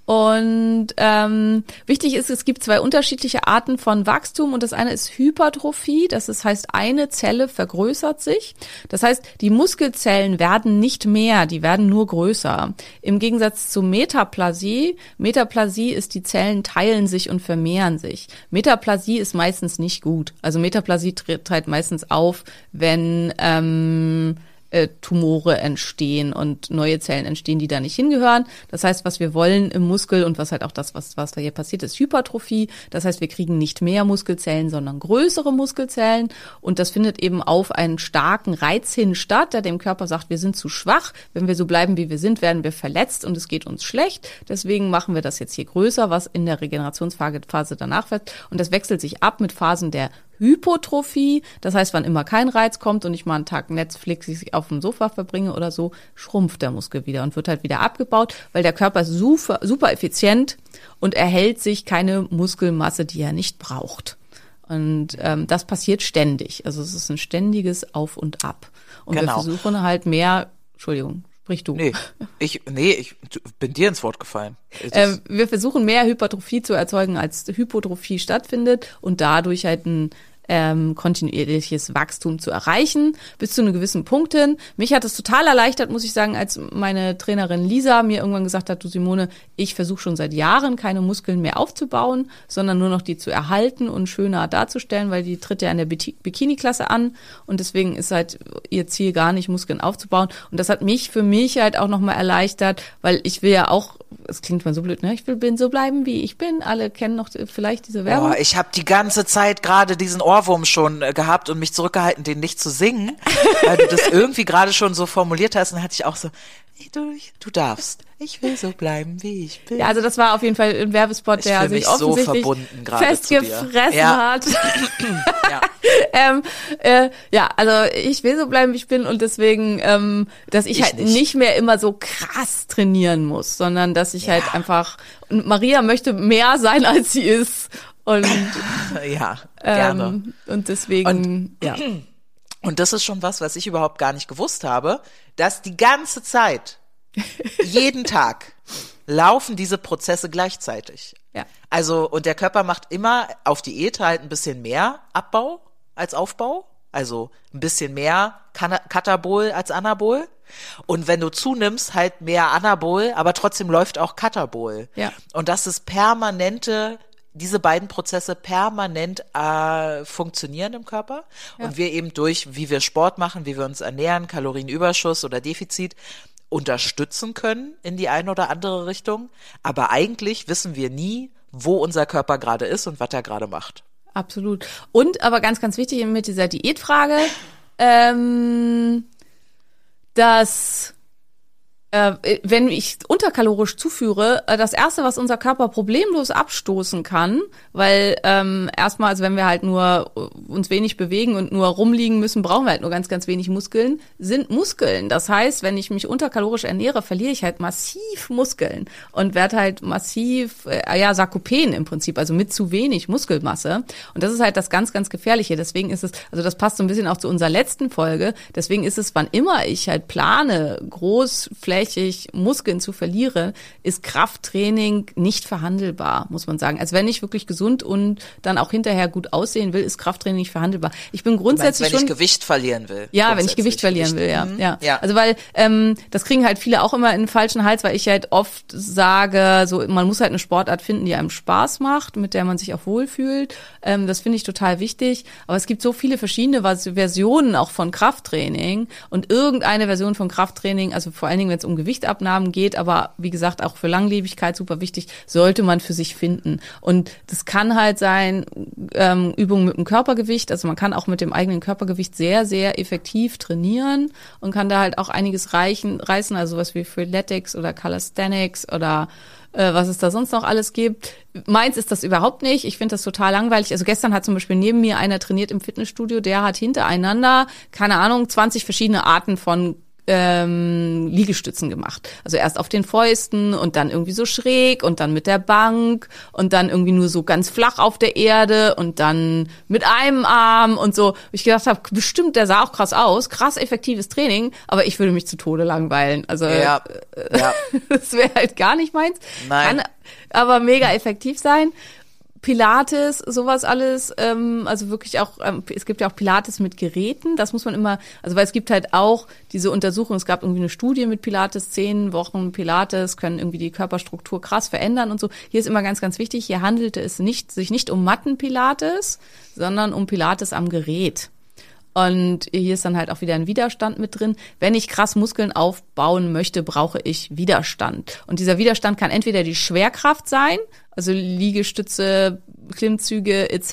Und ähm, wichtig ist, es gibt zwei unterschiedliche Arten von Wachstum und das eine ist Hypertrophie, das ist, heißt, eine Zelle vergrößert sich. Das heißt, die Muskelzellen werden nicht mehr, die werden nur größer. Im Gegensatz zu Metaplasie, Metaplasie ist, die Zellen teilen sich und vermehren sich. Metaplasie ist meistens nicht gut. Also Metaplasie tritt halt meistens auf, wenn ähm, äh, Tumore entstehen und neue Zellen entstehen, die da nicht hingehören. Das heißt, was wir wollen im Muskel und was halt auch das, was, was da hier passiert, ist Hypertrophie. Das heißt, wir kriegen nicht mehr Muskelzellen, sondern größere Muskelzellen. Und das findet eben auf einen starken Reiz hin statt, der dem Körper sagt, wir sind zu schwach. Wenn wir so bleiben, wie wir sind, werden wir verletzt und es geht uns schlecht. Deswegen machen wir das jetzt hier größer, was in der Regenerationsphase danach wird. Und das wechselt sich ab mit Phasen der Hypotrophie, das heißt, wann immer kein Reiz kommt und ich mal einen Tag Netflix auf dem Sofa verbringe oder so, schrumpft der Muskel wieder und wird halt wieder abgebaut, weil der Körper ist super, super effizient und erhält sich keine Muskelmasse, die er nicht braucht. Und ähm, das passiert ständig. Also es ist ein ständiges Auf und Ab. Und Genau. wir versuchen halt mehr, Entschuldigung, sprich du. Nee, ich, nee, ich bin dir ins Wort gefallen. Ähm, wir versuchen mehr Hypertrophie zu erzeugen, als Hypotrophie stattfindet und dadurch halt ein ähm, kontinuierliches Wachstum zu erreichen, bis zu einem gewissen Punkt hin. Mich hat es total erleichtert, muss ich sagen, als meine Trainerin Lisa mir irgendwann gesagt hat, du Simone, ich versuche schon seit Jahren keine Muskeln mehr aufzubauen, sondern nur noch die zu erhalten und schöner darzustellen, weil die tritt ja in der Biki- Bikini-Klasse an und deswegen ist halt ihr Ziel gar nicht, Muskeln aufzubauen. Und das hat mich für mich halt auch nochmal erleichtert, weil ich will ja auch, es klingt mal so blöd, ne? Ich will bin so bleiben, wie ich bin. Alle kennen noch vielleicht diese Werbung. Boah, ich habe die ganze Zeit gerade diesen Ohrwurm schon äh, gehabt und mich zurückgehalten, den nicht zu singen, weil du das irgendwie gerade schon so formuliert hast. Und dann hatte ich auch so, "Hey, du, du darfst. Ich will so bleiben, wie ich bin. Ja, also das war auf jeden Fall ein Werbespot, der fühl sich mich so offensichtlich dir. festgefressen Ja. hat. Ja. ähm, äh, ja, also ich will so bleiben, wie ich bin und deswegen, ähm, dass ich, Ich halt nicht. nicht. mehr immer so krass trainieren muss, sondern dass ich halt einfach und Maria möchte mehr sein, als sie ist und ja, gerne. ähm, und deswegen ja. Und das ist schon was, was ich überhaupt gar nicht gewusst habe, dass die ganze Zeit, jeden Tag, laufen diese Prozesse gleichzeitig. Ja. Also, und der Körper macht immer auf Diät halt ein bisschen mehr Abbau als Aufbau. Also ein bisschen mehr Katabol als Anabol. Und wenn du zunimmst, halt mehr Anabol, aber trotzdem läuft auch Katabol. Ja. Und das ist permanente, diese beiden Prozesse permanent äh, funktionieren im Körper. Und wir eben durch, wie wir Sport machen, wie wir uns ernähren, Kalorienüberschuss oder Defizit, unterstützen können in die eine oder andere Richtung. Aber eigentlich wissen wir nie, wo unser Körper gerade ist und was er gerade macht. Absolut. Und aber ganz, ganz wichtig mit dieser Diätfrage, ähm, dass wenn ich unterkalorisch zuführe, äh, das erste, was unser Körper problemlos abstoßen kann, weil ähm, erstmal, also wenn wir halt nur äh, uns wenig bewegen und nur rumliegen müssen, brauchen wir halt nur ganz, ganz wenig Muskeln, sind Muskeln. Das heißt, wenn ich mich unterkalorisch ernähre, verliere ich halt massiv Muskeln und werde halt massiv, äh, ja, Sarkopen im Prinzip, also mit zu wenig Muskelmasse. Und das ist halt das ganz, ganz Gefährliche. Deswegen ist es, also das passt so ein bisschen auch zu unserer letzten Folge. Deswegen ist es, wann immer ich halt plane, großflächig Muskeln zu verlieren, ist Krafttraining nicht verhandelbar, muss man sagen. Also wenn ich wirklich gesund und dann auch hinterher gut aussehen will, ist Krafttraining nicht verhandelbar. Ich bin Du meinst, grundsätzlich wenn ich schon Gewicht verlieren will. ja, wenn ich Grundsätzlich Gewicht verlieren will, ja. Mhm. ja. ja. Also weil ähm, das kriegen halt viele auch immer in den falschen Hals, weil ich halt oft sage, so man muss halt eine Sportart finden, die einem Spaß macht, mit der man sich auch wohlfühlt. Ähm, das finde ich total wichtig. Aber es gibt so viele verschiedene Vers- Versionen auch von Krafttraining und irgendeine Version von Krafttraining, also vor allen Dingen, wenn es um Gewichtabnahmen geht, aber wie gesagt auch für Langlebigkeit super wichtig, sollte man für sich finden. Und das kann halt sein ähm, Übungen mit dem Körpergewicht, also man kann auch mit dem eigenen Körpergewicht sehr, sehr effektiv trainieren und kann da halt auch einiges reichen, reißen, also was wie Freeletics oder Calisthenics oder äh, was es da sonst noch alles gibt. Meins ist das überhaupt nicht. Ich finde das total langweilig. Also gestern hat zum Beispiel neben mir einer trainiert im Fitnessstudio, der hat hintereinander, keine Ahnung, 20 verschiedene Arten von ähm, Liegestützen gemacht. Also erst auf den Fäusten und dann irgendwie so schräg und dann mit der Bank und dann irgendwie nur so ganz flach auf der Erde und dann mit einem Arm und so. Ich gedacht habe, bestimmt, der sah auch krass aus, krass effektives Training, aber ich würde mich zu Tode langweilen. Also Ja, ja. das wäre halt gar nicht meins. Nein. Kann aber mega effektiv sein. Pilates, sowas alles, ähm, also wirklich auch, ähm, es gibt ja auch Pilates mit Geräten, das muss man immer, also weil es gibt halt auch diese Untersuchung, es gab irgendwie eine Studie mit Pilates, zehn Wochen Pilates können irgendwie die Körperstruktur krass verändern und so. Hier ist immer ganz, ganz wichtig, hier handelte es nicht, sich nicht um Matten-Pilates, sondern um Pilates am Gerät. Und hier ist dann halt auch wieder ein Widerstand mit drin. Wenn ich krass Muskeln aufbauen möchte, brauche ich Widerstand. Und dieser Widerstand kann entweder die Schwerkraft sein, also Liegestütze, Klimmzüge etc.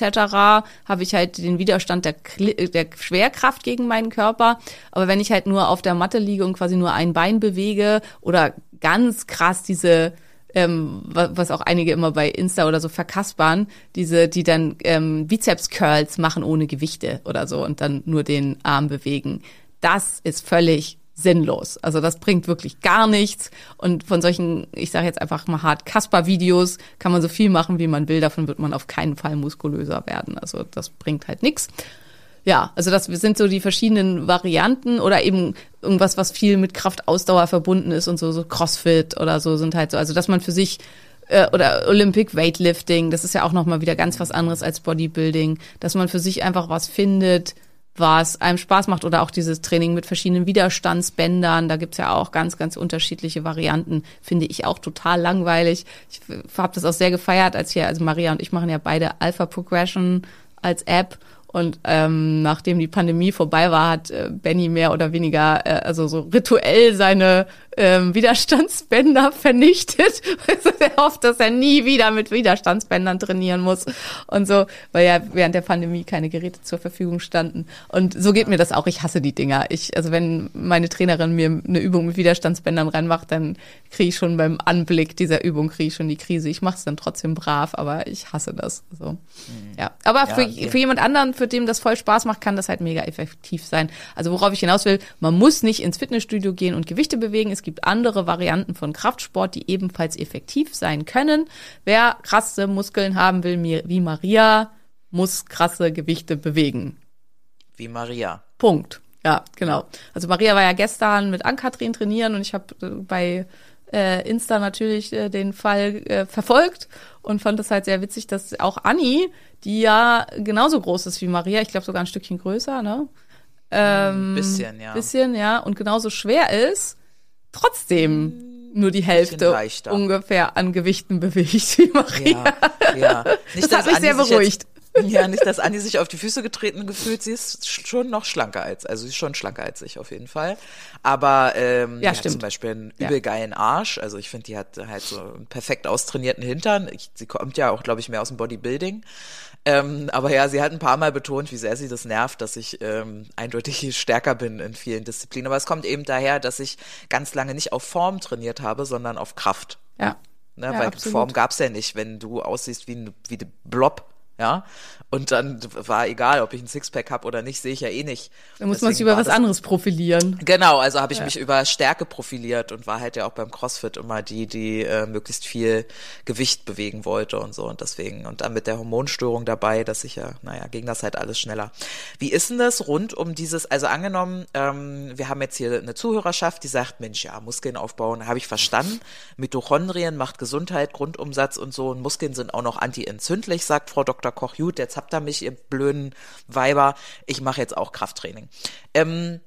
habe ich halt den Widerstand der, der Schwerkraft gegen meinen Körper. Aber wenn ich halt nur auf der Matte liege und quasi nur ein Bein bewege oder ganz krass diese ähm, wa- was auch einige immer bei Insta oder so verkaspern, diese, die dann ähm, Bizeps-Curls machen ohne Gewichte oder so und dann nur den Arm bewegen. Das ist völlig sinnlos. Also das bringt wirklich gar nichts. Und von solchen, ich sage jetzt einfach mal hart, Kasper-Videos kann man so viel machen, wie man will. Davon wird man auf keinen Fall muskulöser werden. Also das bringt halt nichts. Ja, also das sind so die verschiedenen Varianten oder eben irgendwas, was viel mit Kraftausdauer verbunden ist und so, so Crossfit oder so sind halt so. Also dass man für sich äh, oder Olympic Weightlifting, das ist ja auch nochmal wieder ganz was anderes als Bodybuilding, dass man für sich einfach was findet, was einem Spaß macht oder auch dieses Training mit verschiedenen Widerstandsbändern, da gibt's ja auch ganz, ganz unterschiedliche Varianten, finde ich auch total langweilig. Ich habe das auch sehr gefeiert, als hier, also Maria und ich machen ja beide Alpha Progression als App und ähm, nachdem die Pandemie vorbei war, hat äh, Benny mehr oder weniger, äh, also so rituell seine ähm, Widerstandsbänder vernichtet. Also er hofft, dass er nie wieder mit Widerstandsbändern trainieren muss und so, weil ja während der Pandemie keine Geräte zur Verfügung standen. Und so geht mir das auch. Ich hasse die Dinger. Ich, also wenn meine Trainerin mir eine Übung mit Widerstandsbändern reinmacht, dann kriege ich schon beim Anblick dieser Übung kriege ich schon die Krise. Ich mache es dann trotzdem brav, aber ich hasse das. So. Ja, aber für, okay. für jemand anderen, für dem das voll Spaß macht, kann das halt mega effektiv sein. Also worauf ich hinaus will, man muss nicht ins Fitnessstudio gehen und Gewichte bewegen. Es gibt andere Varianten von Kraftsport, die ebenfalls effektiv sein können. Wer krasse Muskeln haben will, wie Maria, muss krasse Gewichte bewegen. Wie Maria. Punkt. Ja, genau. Also Maria war ja gestern mit Ann-Kathrin trainieren und ich habe äh, bei äh, Insta natürlich äh, den Fall äh, verfolgt und fand es halt sehr witzig, dass auch Anni, die ja genauso groß ist wie Maria, ich glaube sogar ein Stückchen größer, ne? Ähm, bisschen, ja. Bisschen, ja, und genauso schwer ist, trotzdem nur die Hälfte ungefähr an Gewichten bewegt wie Maria. Ja, ja. Nicht, Das hat mich Anni sehr beruhigt. Jetzt, ja, nicht, dass Anni sich auf die Füße getreten gefühlt. Sie ist sch- schon noch schlanker als, also sie ist schon schlanker als ich auf jeden Fall. Aber ähm, Ja, die hat stimmt. zum Beispiel einen Ja. übel geilen Arsch. Also ich finde, die hat halt so einen perfekt austrainierten Hintern. Ich, sie kommt ja auch, glaube ich, mehr aus dem Bodybuilding. Ähm, aber ja, sie hat ein paar Mal betont, wie sehr sie das nervt, dass ich ähm, eindeutig stärker bin in vielen Disziplinen. Aber es kommt eben daher, dass ich ganz lange nicht auf Form trainiert habe, sondern auf Kraft. Ja. Ne, Ja, weil absolut. Form gab's ja nicht, wenn du aussiehst wie ein, wie ein Blob, ja. Und dann war egal, ob ich ein Sixpack hab oder nicht, sehe ich ja eh nicht. Da muss man sich über was anderes profilieren. Genau, also habe ich mich über Stärke profiliert und war halt ja auch beim CrossFit immer die, die äh, möglichst viel Gewicht bewegen wollte und so und deswegen und dann mit der Hormonstörung dabei, dass ich ja, naja, ging das halt alles schneller. Wie ist denn das rund um dieses, also angenommen, ähm, wir haben jetzt hier eine Zuhörerschaft, die sagt, Mensch, ja, Muskeln aufbauen, habe ich verstanden. Mitochondrien macht Gesundheit, Grundumsatz und so und Muskeln sind auch noch antientzündlich, sagt Frau Dr. Koch, gut, jetzt habt ihr mich, ihr blöden Weiber, ich mache jetzt auch Krafttraining. Ähm,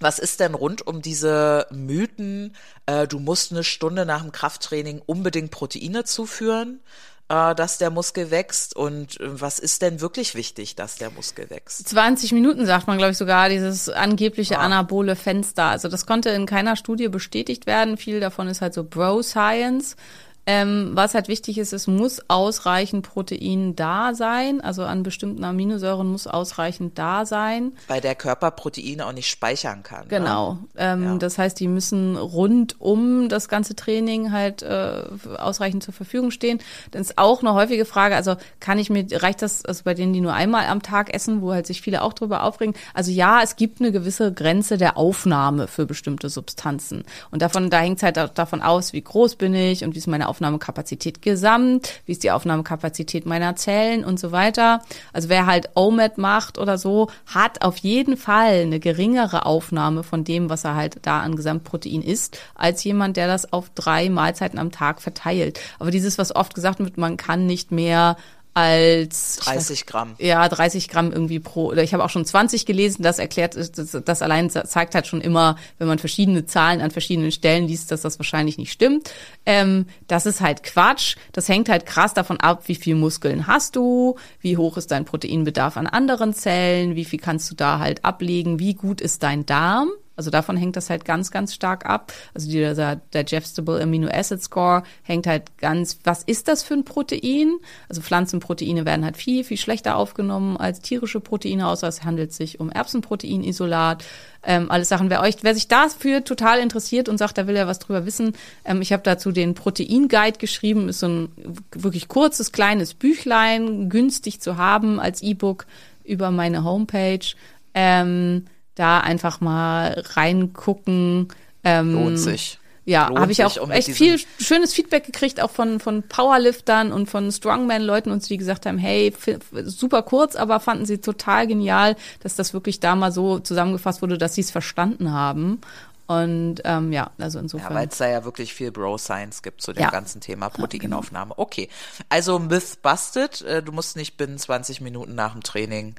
was ist denn rund um diese Mythen, äh, du musst eine Stunde nach dem Krafttraining unbedingt Proteine zuführen, äh, dass der Muskel wächst? Und äh, was ist denn wirklich wichtig, dass der Muskel wächst? 20 Minuten sagt man, glaube ich, sogar, dieses angebliche Ah. anabole Fenster. Also das konnte in keiner Studie bestätigt werden. Viel davon ist halt so Bro-Science. Ähm, was halt wichtig ist, es muss ausreichend Protein da sein. Also an bestimmten Aminosäuren muss ausreichend da sein. Weil der Körper Proteine auch nicht speichern kann. Genau. Ähm, Ja. Das heißt, die müssen rund um das ganze Training halt äh, ausreichend zur Verfügung stehen. Das ist auch eine häufige Frage. Also kann ich mir, reicht das, also bei denen, die nur einmal am Tag essen, wo halt sich viele auch drüber aufregen. Also ja, es gibt eine gewisse Grenze der Aufnahme für bestimmte Substanzen. Und davon, da hängt es halt davon aus, wie groß bin ich und wie ist meine Aufnahmekapazität gesamt, wie ist die Aufnahmekapazität meiner Zellen und so weiter. Also wer halt OMAD macht oder so, hat auf jeden Fall eine geringere Aufnahme von dem, was er halt da an Gesamtprotein isst, als jemand, der das auf drei Mahlzeiten am Tag verteilt. Aber dieses, was oft gesagt wird, man kann nicht mehr als 30 Gramm. ja, 30 Gramm irgendwie pro, oder ich habe auch schon 20 gelesen, das erklärt, das, das allein zeigt halt schon immer, wenn man verschiedene Zahlen an verschiedenen Stellen liest, dass das wahrscheinlich nicht stimmt. Ähm, das ist halt Quatsch. Das hängt halt krass davon ab, wie viel Muskeln hast du, wie hoch ist dein Proteinbedarf an anderen Zellen, wie viel kannst du da halt ablegen, wie gut ist dein Darm. Also davon hängt das halt ganz, ganz stark ab. Also dieser Digestible Amino Acid Score hängt halt ganz, was ist das für ein Protein? Also Pflanzenproteine werden halt viel, viel schlechter aufgenommen als tierische Proteine, außer es handelt sich um Erbsenproteinisolat. Ähm, alles Sachen, wer euch, wer sich dafür total interessiert und sagt, da will er was drüber wissen, ähm, ich habe dazu den Protein-Guide geschrieben, ist so ein wirklich kurzes, kleines Büchlein, günstig zu haben als E-Book über meine Homepage. Ähm, da einfach mal reingucken. Ähm, Lohnt sich. Ja, habe ich auch echt viel schönes Feedback gekriegt, auch von, von Powerliftern und von Strongman-Leuten uns, die gesagt haben, hey, super kurz, aber fanden sie total genial, dass das wirklich da mal so zusammengefasst wurde, dass sie es verstanden haben. Und ähm, ja, also Ja, insofern. weil es da ja wirklich viel Bro-Science gibt zu dem Ja. ganzen Thema Proteinaufnahme. Okay, also Myth busted. Äh, Du musst nicht binnen 20 Minuten nach dem Training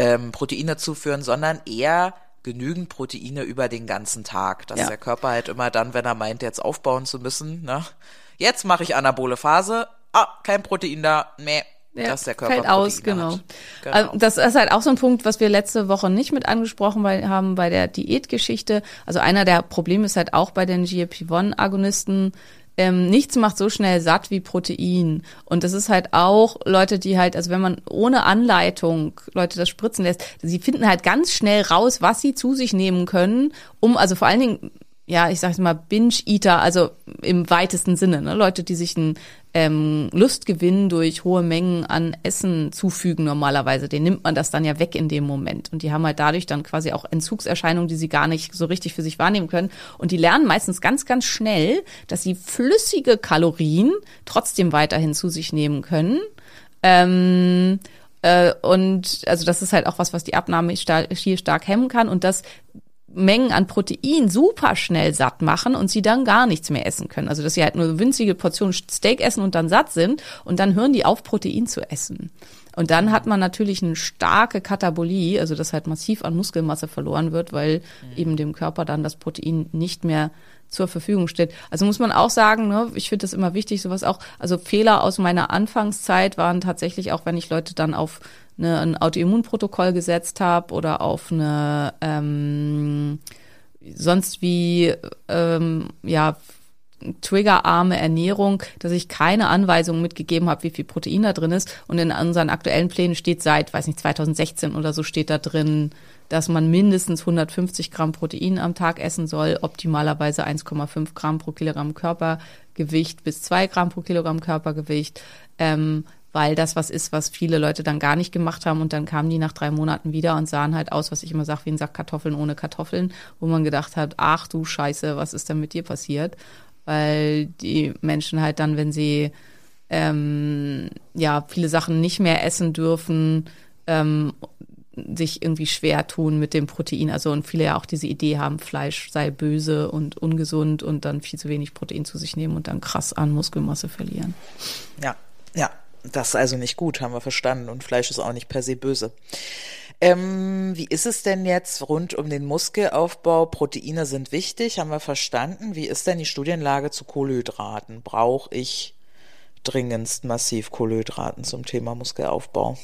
ähm, Proteine zuführen, sondern eher genügend Proteine über den ganzen Tag. Dass Ja. der Körper halt immer dann, wenn er meint, jetzt aufbauen zu müssen, ne? Jetzt mache ich anabole Phase. Ah, kein Protein da. Nee. Ja, dass der Körper fällt aus, Proteine genau. hat. genau. Also das ist halt auch so ein Punkt, was wir letzte Woche nicht mit angesprochen haben bei der Diätgeschichte. Also einer der Probleme ist halt auch bei den GLP-1-Agonisten, ähm, nichts macht so schnell satt wie Protein. Und das ist halt auch Leute, die halt, also wenn man ohne Anleitung Leute das spritzen lässt, sie finden halt ganz schnell raus, was sie zu sich nehmen können, um, also vor allen Dingen ja, ich sag mal, Binge-Eater, also im weitesten Sinne, ne? Leute, die sich einen ähm, Lustgewinn durch hohe Mengen an Essen zufügen normalerweise, den nimmt man das dann ja weg in dem Moment. Und die haben halt dadurch dann quasi auch Entzugserscheinungen, die sie gar nicht so richtig für sich wahrnehmen können. Und die lernen meistens ganz, ganz schnell, dass sie flüssige Kalorien trotzdem weiterhin zu sich nehmen können. Ähm, äh, und also das ist halt auch was, was die Abnahme star stark hemmen kann. Und das Mengen an Protein super schnell satt machen und sie dann gar nichts mehr essen können. Also dass sie halt nur winzige Portionen Steak essen und dann satt sind und dann hören die auf, Protein zu essen. Und dann hat man natürlich eine starke Katabolie, also dass halt massiv an Muskelmasse verloren wird, weil eben dem Körper dann das Protein nicht mehr zur Verfügung steht. Also muss man auch sagen, ne, ich finde das immer wichtig, sowas auch, also Fehler aus meiner Anfangszeit waren tatsächlich auch, wenn ich Leute dann auf eine, ein Autoimmunprotokoll gesetzt habe oder auf eine ähm, sonst wie ähm, ja triggerarme Ernährung, dass ich keine Anweisungen mitgegeben habe, wie viel Protein da drin ist. Und in unseren aktuellen Plänen steht seit, weiß nicht, 2016 oder so steht da drin, dass man mindestens 150 Gramm Protein am Tag essen soll, optimalerweise 1,5 Gramm pro Kilogramm Körpergewicht bis 2 Gramm pro Kilogramm Körpergewicht. Ähm, weil das was ist, was viele Leute dann gar nicht gemacht haben und dann kamen die nach drei Monaten wieder und sahen halt aus, was ich immer sage, wie ein Sack Kartoffeln ohne Kartoffeln, wo man gedacht hat, ach du Scheiße, was ist denn mit dir passiert? Weil die Menschen halt dann, wenn sie ähm, ja viele Sachen nicht mehr essen dürfen, ähm, sich irgendwie schwer tun mit dem Protein. Also und viele ja auch diese Idee haben, Fleisch sei böse und ungesund und dann viel zu wenig Protein zu sich nehmen und dann krass an Muskelmasse verlieren. Ja, ja. Das ist also nicht gut, haben wir verstanden. Und Fleisch ist auch nicht per se böse. Ähm, wie ist es denn jetzt rund um den Muskelaufbau? Proteine sind wichtig, haben wir verstanden. Wie ist denn die Studienlage zu Kohlenhydraten? Brauche ich dringendst massiv Kohlenhydraten zum Thema Muskelaufbau?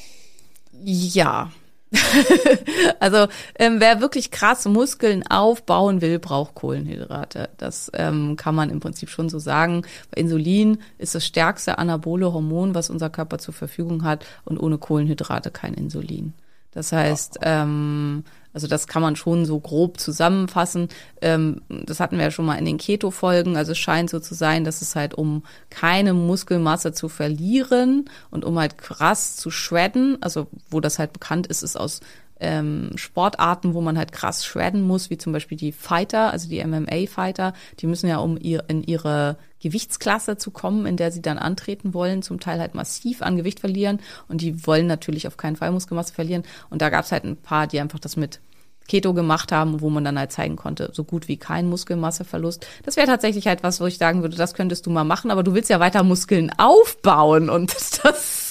Ja. also ähm, wer wirklich krass Muskeln aufbauen will, braucht Kohlenhydrate. Das ähm, kann man im Prinzip schon so sagen. Insulin ist das stärkste anabole Hormon, was unser Körper zur Verfügung hat und ohne Kohlenhydrate kein Insulin. Das heißt, ähm, also das kann man schon so grob zusammenfassen. Ähm, das hatten wir ja schon mal in den Keto-Folgen. Also es scheint so zu sein, dass es halt um keine Muskelmasse zu verlieren und um halt krass zu shredden, also wo das halt bekannt ist, ist aus ähm, Sportarten, wo man halt krass shredden muss, wie zum Beispiel die Fighter, also die MMA-Fighter, die müssen ja, um ihr, in ihre Gewichtsklasse zu kommen, in der sie dann antreten wollen, zum Teil halt massiv an Gewicht verlieren und die wollen natürlich auf keinen Fall Muskelmasse verlieren. Und da gab es halt ein paar, die einfach das mit Keto gemacht haben, wo man dann halt zeigen konnte, so gut wie kein Muskelmasseverlust. Das wäre tatsächlich halt was, wo ich sagen würde, das könntest du mal machen, aber du willst ja weiter Muskeln aufbauen und das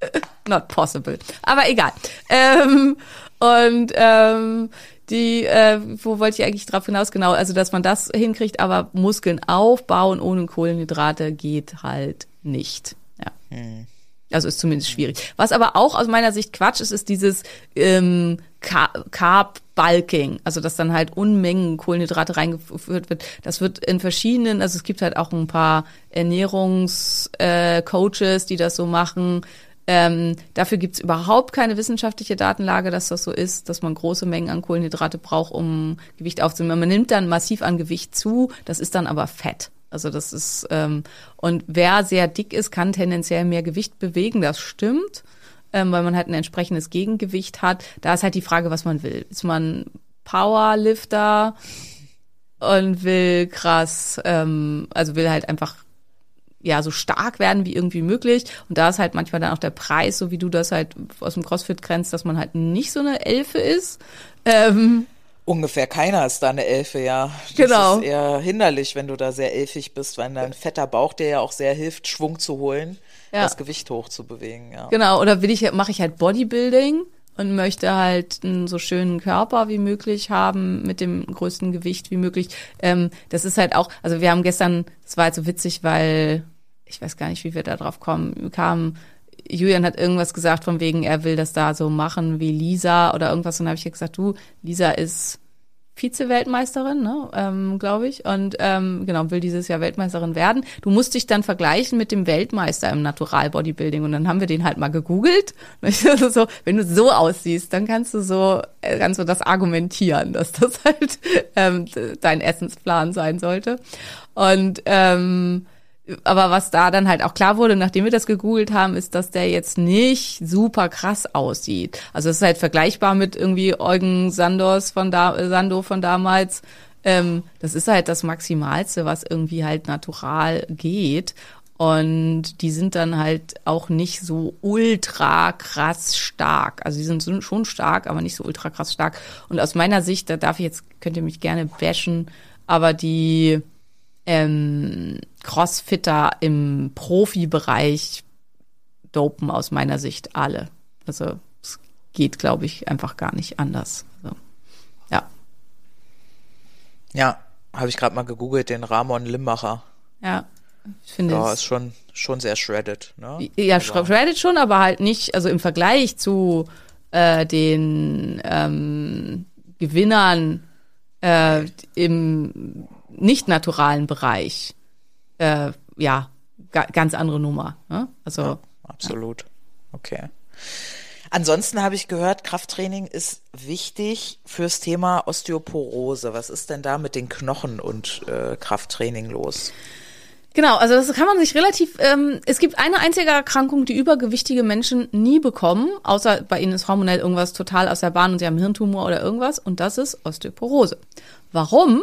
Not possible. Aber egal. Ähm, und ähm, die, äh, wo wollte ich eigentlich drauf hinaus? Genau, also dass man das hinkriegt, aber Muskeln aufbauen ohne Kohlenhydrate geht halt nicht. Ja. Also ist zumindest schwierig. Was aber auch aus meiner Sicht Quatsch ist, ist dieses ähm, Car- Carb-Bulking. Also dass dann halt Unmengen Kohlenhydrate reingeführt wird. Das wird in verschiedenen, also es gibt halt auch ein paar Ernährungscoaches, äh, die das so machen. Ähm, dafür gibt's überhaupt keine wissenschaftliche Datenlage, dass das so ist, dass man große Mengen an Kohlenhydrate braucht, um Gewicht aufzunehmen. Man nimmt dann massiv an Gewicht zu, das ist dann aber Fett. Also das ist, ähm, und wer sehr dick ist, kann tendenziell mehr Gewicht bewegen, das stimmt, ähm, weil man halt ein entsprechendes Gegengewicht hat. Da ist halt die Frage, was man will. Ist man Powerlifter und will krass, ähm, also will halt einfach ja so stark werden wie irgendwie möglich. Und da ist halt manchmal dann auch der Preis, so wie du das halt aus dem CrossFit grenzt, dass man halt nicht so eine Elfe ist. Ähm, Ungefähr keiner ist da eine Elfe, ja. Das Genau. ist eher hinderlich, wenn du da sehr elfig bist, weil dein fetter Bauch dir ja auch sehr hilft, Schwung zu holen, Ja. das Gewicht hoch zu bewegen, ja. Genau, oder will ich, mache ich halt Bodybuilding und möchte halt einen so schönen Körper wie möglich haben mit dem größten Gewicht wie möglich. Ähm, das ist halt auch, also wir haben gestern, das war halt so witzig, weil ich weiß gar nicht, wie wir da drauf kommen, kam Julian hat irgendwas gesagt von wegen, er will das da so machen wie Lisa oder irgendwas. Und dann habe ich gesagt, du, Lisa ist Vize-Weltmeisterin, ne, ähm, glaube ich. Und ähm, genau, will dieses Jahr Weltmeisterin werden. Du musst dich dann vergleichen mit dem Weltmeister im Natural Bodybuilding. Und dann haben wir den halt mal gegoogelt. So, wenn du so aussiehst, dann kannst du so, äh, kannst du das argumentieren, dass das halt ähm, dein Essensplan sein sollte. Und ähm, aber was da dann halt auch klar wurde, nachdem wir das gegoogelt haben, ist, dass der jetzt nicht super krass aussieht. Also es ist halt vergleichbar mit irgendwie Eugen Sandos von da, äh, Sando von damals. Ähm, das ist halt das Maximalste, was irgendwie halt natural geht. Und die sind dann halt auch nicht so ultra krass stark. Also die sind schon stark, aber nicht so ultra krass stark. Und aus meiner Sicht, da darf ich jetzt, könnt ihr mich gerne bashen, aber die ähm, Crossfitter im Profibereich dopen aus meiner Sicht alle. Also es geht, glaube ich, einfach gar nicht anders. Also, ja, Ja, habe ich gerade mal gegoogelt, den Ramon Limmacher. ja. Ich finde Ja, ist schon, schon sehr shredded, ne? Ja, Aber- Shredded schon, aber halt nicht, also im Vergleich zu äh, den ähm, Gewinnern äh, im nicht naturalen Bereich, äh, ja, ga, ganz andere Nummer. Ne? Also Absolut. Okay. Ansonsten habe ich gehört, Krafttraining ist wichtig fürs Thema Osteoporose. Was ist denn da mit den Knochen und äh, Krafttraining los? Genau, also das kann man sich relativ. Ähm, es gibt eine einzige Erkrankung, die übergewichtige Menschen nie bekommen, außer bei ihnen ist hormonell irgendwas total aus der Bahn und sie haben Hirntumor oder irgendwas, und das ist Osteoporose. Warum?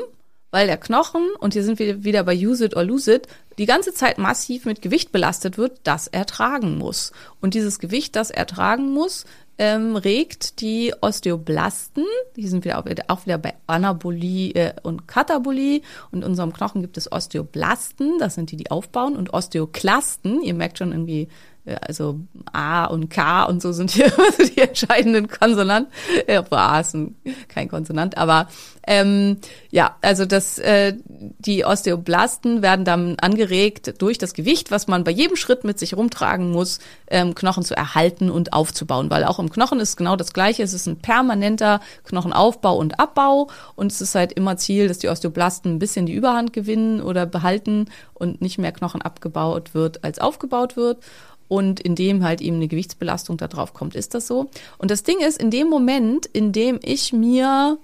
Weil der Knochen, und hier sind wir wieder bei Use it or lose it, die ganze Zeit massiv mit Gewicht belastet wird, das er tragen muss. Und dieses Gewicht, das er tragen muss, ähm, regt die Osteoblasten, die sind wieder auch, wieder- auch wieder bei Anabolie äh, und Katabolie. Und in unserem Knochen gibt es Osteoblasten, das sind die, die aufbauen, und Osteoklasten, ihr merkt schon irgendwie, also A und K und so sind hier die entscheidenden Konsonanten. Ja, obwohl A ist ein, kein Konsonant, aber ähm, ja, also das, äh, die Osteoblasten werden dann angeregt durch das Gewicht, was man bei jedem Schritt mit sich rumtragen muss, ähm, Knochen zu erhalten und aufzubauen. Weil auch im Knochen ist genau das Gleiche. Es ist ein permanenter Knochenaufbau und Abbau und es ist halt immer Ziel, dass die Osteoblasten ein bisschen die Überhand gewinnen oder behalten und nicht mehr Knochen abgebaut wird, als aufgebaut wird und in dem halt eben eine Gewichtsbelastung da drauf kommt, ist das so. Und das Ding ist, in dem Moment, in dem ich mir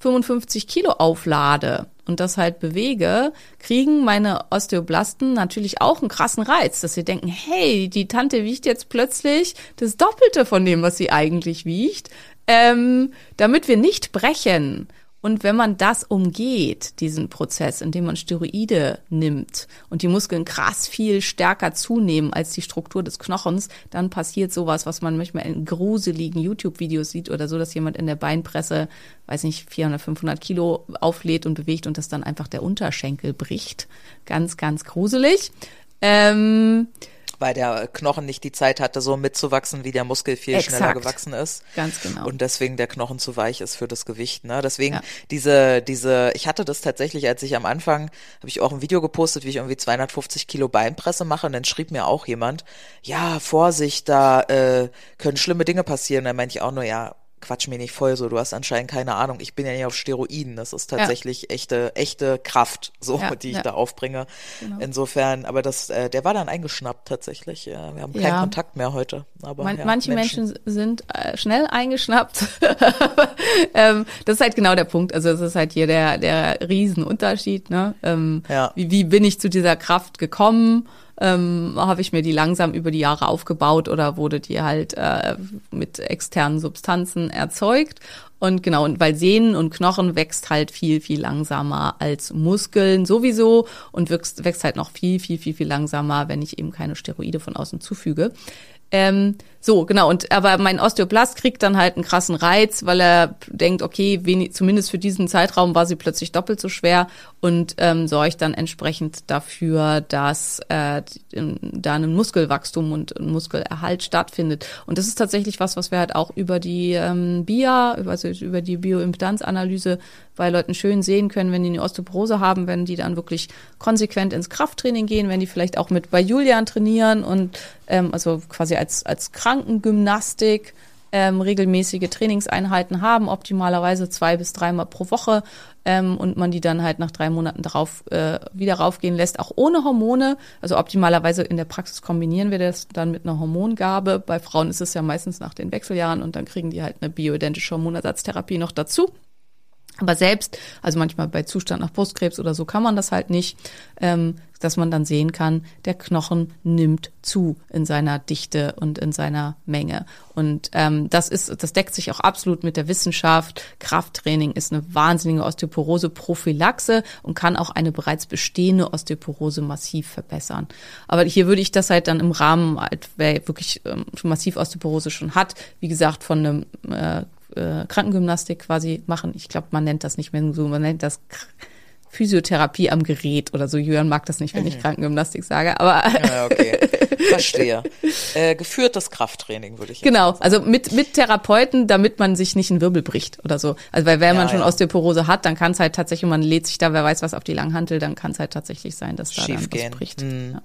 55 Kilo auflade und das halt bewege, kriegen meine Osteoblasten natürlich auch einen krassen Reiz, dass sie denken, hey, die Tante wiegt jetzt plötzlich das Doppelte von dem, was sie eigentlich wiegt, ähm, damit wir nicht brechen. Und wenn man das umgeht, diesen Prozess, indem man Steroide nimmt und die Muskeln krass viel stärker zunehmen als die Struktur des Knochens, dann passiert sowas, was man manchmal in gruseligen YouTube-Videos sieht oder so, dass jemand in der Beinpresse, weiß nicht, 400, 500 Kilo auflädt und bewegt und das dann einfach der Unterschenkel bricht. Ganz, ganz gruselig. Ähm, Weil der Knochen nicht die Zeit hatte, so mitzuwachsen, wie der Muskel viel Exakt. schneller gewachsen ist. Ganz genau. Und deswegen der Knochen zu weich ist für das Gewicht. Ne? Deswegen Ja. diese, diese, ich hatte das tatsächlich, als ich am Anfang, habe ich auch ein Video gepostet, wie ich irgendwie 250 Kilo Beinpresse mache. Und dann schrieb mir auch jemand, ja, Vorsicht, da äh, können schlimme Dinge passieren. Dann meinte ich auch nur, ja, quatsch mir nicht voll so, du hast anscheinend keine Ahnung. Ich bin ja nicht auf Steroiden. Das ist tatsächlich echte, echte Kraft, so, Ja, die ich ja. da aufbringe. Insofern, aber das, äh, der war dann eingeschnappt tatsächlich. Ja, wir haben keinen Ja. Kontakt mehr heute. Aber Man, ja, manche Menschen, sind äh, schnell eingeschnappt. ähm, das ist halt genau der Punkt. Also es ist halt hier der, der Riesenunterschied. Ne? Ähm, Ja. wie, wie bin ich zu dieser Kraft gekommen? Ähm, Habe ich mir die langsam über die Jahre aufgebaut oder wurde die halt äh, mit externen Substanzen erzeugt? Und genau, und weil Sehnen und Knochen wächst halt viel, viel langsamer als Muskeln sowieso und wächst, wächst halt noch viel, viel, viel, viel langsamer, wenn ich eben keine Steroide von außen zufüge. Ähm, so, genau, und aber mein Osteoblast kriegt dann halt einen krassen Reiz, weil er denkt, okay, wenig, zumindest für diesen Zeitraum war sie plötzlich doppelt so schwer und ähm, sorgt dann entsprechend dafür, dass äh, da ein Muskelwachstum und ein Muskelerhalt stattfindet. Und das ist tatsächlich was, was wir halt auch über die ähm, BIA, also über die Bioimpedanzanalyse bei Leuten schön sehen können, wenn die eine Osteoporose haben, wenn die dann wirklich konsequent ins Krafttraining gehen, wenn die vielleicht auch mit bei Julian trainieren und ähm, also quasi als, als Krankengymnastik ähm, regelmäßige Trainingseinheiten haben, optimalerweise zwei bis dreimal pro Woche ähm, und man die dann halt nach drei Monaten darauf äh, wieder raufgehen lässt, auch ohne Hormone. Also optimalerweise in der Praxis kombinieren wir das dann mit einer Hormongabe. Bei Frauen ist es ja meistens nach den Wechseljahren und dann kriegen die halt eine bioidentische Hormonersatztherapie noch dazu. Aber selbst, also manchmal bei Zustand nach Brustkrebs oder so kann man das halt nicht, ähm, dass man dann sehen kann, der Knochen nimmt zu in seiner Dichte und in seiner Menge. Und ähm, das ist, das deckt sich auch absolut mit der Wissenschaft. Krafttraining ist eine wahnsinnige Osteoporose-Prophylaxe und kann auch eine bereits bestehende Osteoporose massiv verbessern. Aber hier würde ich das halt dann im Rahmen, halt, wer wirklich ähm, massiv Osteoporose schon hat, wie gesagt, von einem äh, äh, Krankengymnastik quasi machen. Ich glaube, man nennt das nicht mehr so, man nennt das Physiotherapie am Gerät oder so. Jörn mag das nicht, wenn ich Krankengymnastik sage, aber Ja, okay. Verstehe. Äh, geführtes Krafttraining würde ich Genau, also mit, mit Therapeuten, damit man sich nicht einen Wirbel bricht oder so. Also weil wenn Ja, man schon ja. Osteoporose hat, dann kann es halt tatsächlich, und man lädt sich da, wer weiß was, auf die Langhantel, dann kann es halt tatsächlich sein, dass da dann was Schiefgehen. bricht. Hm. Ja.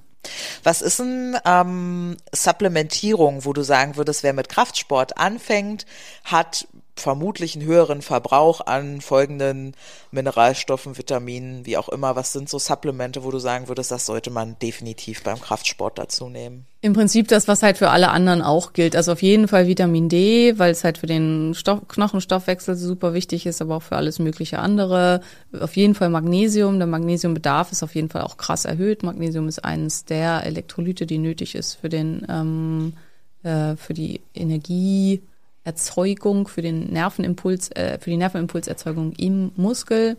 Was ist denn ähm, Supplementierung, wo du sagen würdest, wer mit Kraftsport anfängt, hat vermutlich einen höheren Verbrauch an folgenden Mineralstoffen, Vitaminen, wie auch immer. Was sind so Supplemente, wo du sagen würdest, das sollte man definitiv beim Kraftsport dazu nehmen? Im Prinzip das, was halt für alle anderen auch gilt. Also auf jeden Fall Vitamin D, weil es halt für den Stoff, Knochenstoffwechsel super wichtig ist, aber auch für alles mögliche andere. Auf jeden Fall Magnesium. Der Magnesiumbedarf ist auf jeden Fall auch krass erhöht. Magnesium ist eines der Elektrolyte, die nötig ist für den ähm, äh, für die Energieerzeugung, für den Nervenimpuls, äh, für die Nervenimpulserzeugung im Muskel.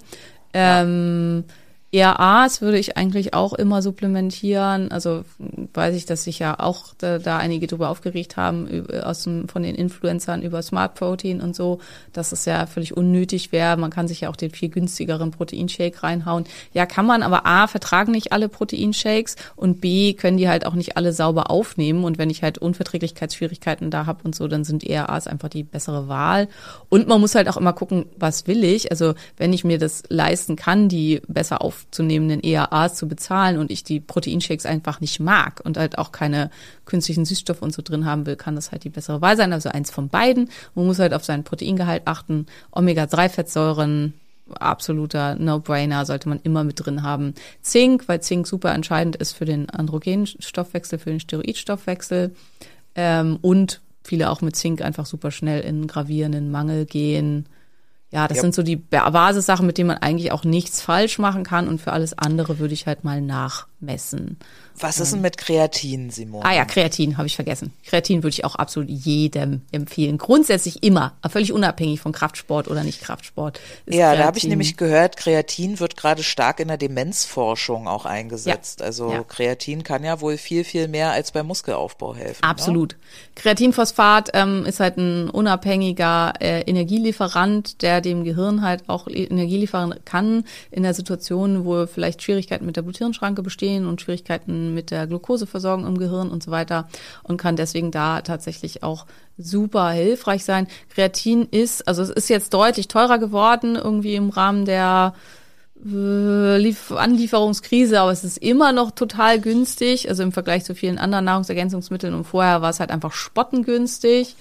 Ähm, ERAs würde ich eigentlich auch immer supplementieren. Also weiß ich, dass sich ja auch da, da einige drüber aufgeregt haben, aus dem, von den Influencern über Smart Protein und so, dass es ja völlig unnötig wäre. Man kann sich ja auch den viel günstigeren Proteinshake reinhauen. Ja, kann man, aber A, vertragen nicht alle Proteinshakes und B, können die halt auch nicht alle sauber aufnehmen. Und wenn ich halt Unverträglichkeitsschwierigkeiten da habe und so, dann sind ERAs einfach die bessere Wahl. Und man muss halt auch immer gucken, was will ich. Also wenn ich mir das leisten kann, die besser aufzunehmenden ERAs zu bezahlen und ich die Proteinshakes einfach nicht mag und halt auch keine künstlichen Süßstoffe und so drin haben will, kann das halt die bessere Wahl sein. Also eins von beiden. Man muss halt auf seinen Proteingehalt achten. Omega-3-Fettsäuren, absoluter No-Brainer, sollte man immer mit drin haben. Zink, weil Zink super entscheidend ist für den Androgenstoffwechsel, für den Steroidstoffwechsel. Ähm, und viele auch mit Zink einfach super schnell in gravierenden Mangel gehen. Ja, das Ja. sind so die Ba- Basissachen, mit denen man eigentlich auch nichts falsch machen kann. Und für alles andere würde ich halt mal nachmessen. Was ist denn mit Kreatin, Simon? Ah ja, Kreatin habe ich vergessen. Kreatin würde ich auch absolut jedem empfehlen. Grundsätzlich immer, völlig unabhängig von Kraftsport oder nicht Kraftsport. Ja, da habe ich Kreatin- nämlich gehört, Kreatin wird gerade stark in der Demenzforschung auch eingesetzt. Ja. Also Ja. Kreatin kann ja wohl viel, viel mehr als beim Muskelaufbau helfen. Ne? Absolut. Kreatinphosphat ähm, ist halt ein unabhängiger äh, Energielieferant, der dem Gehirn halt auch Energie liefern kann in der Situation, wo vielleicht Schwierigkeiten mit der Bluthirnschranke bestehen entstehen und Schwierigkeiten mit der Glukoseversorgung im Gehirn und so weiter und kann deswegen da tatsächlich auch super hilfreich sein. Kreatin ist, also es ist jetzt deutlich teurer geworden, irgendwie im Rahmen der Lief Anlieferungskrise, aber es ist immer noch total günstig, also im Vergleich zu vielen anderen Nahrungsergänzungsmitteln und vorher war es halt einfach spottengünstig.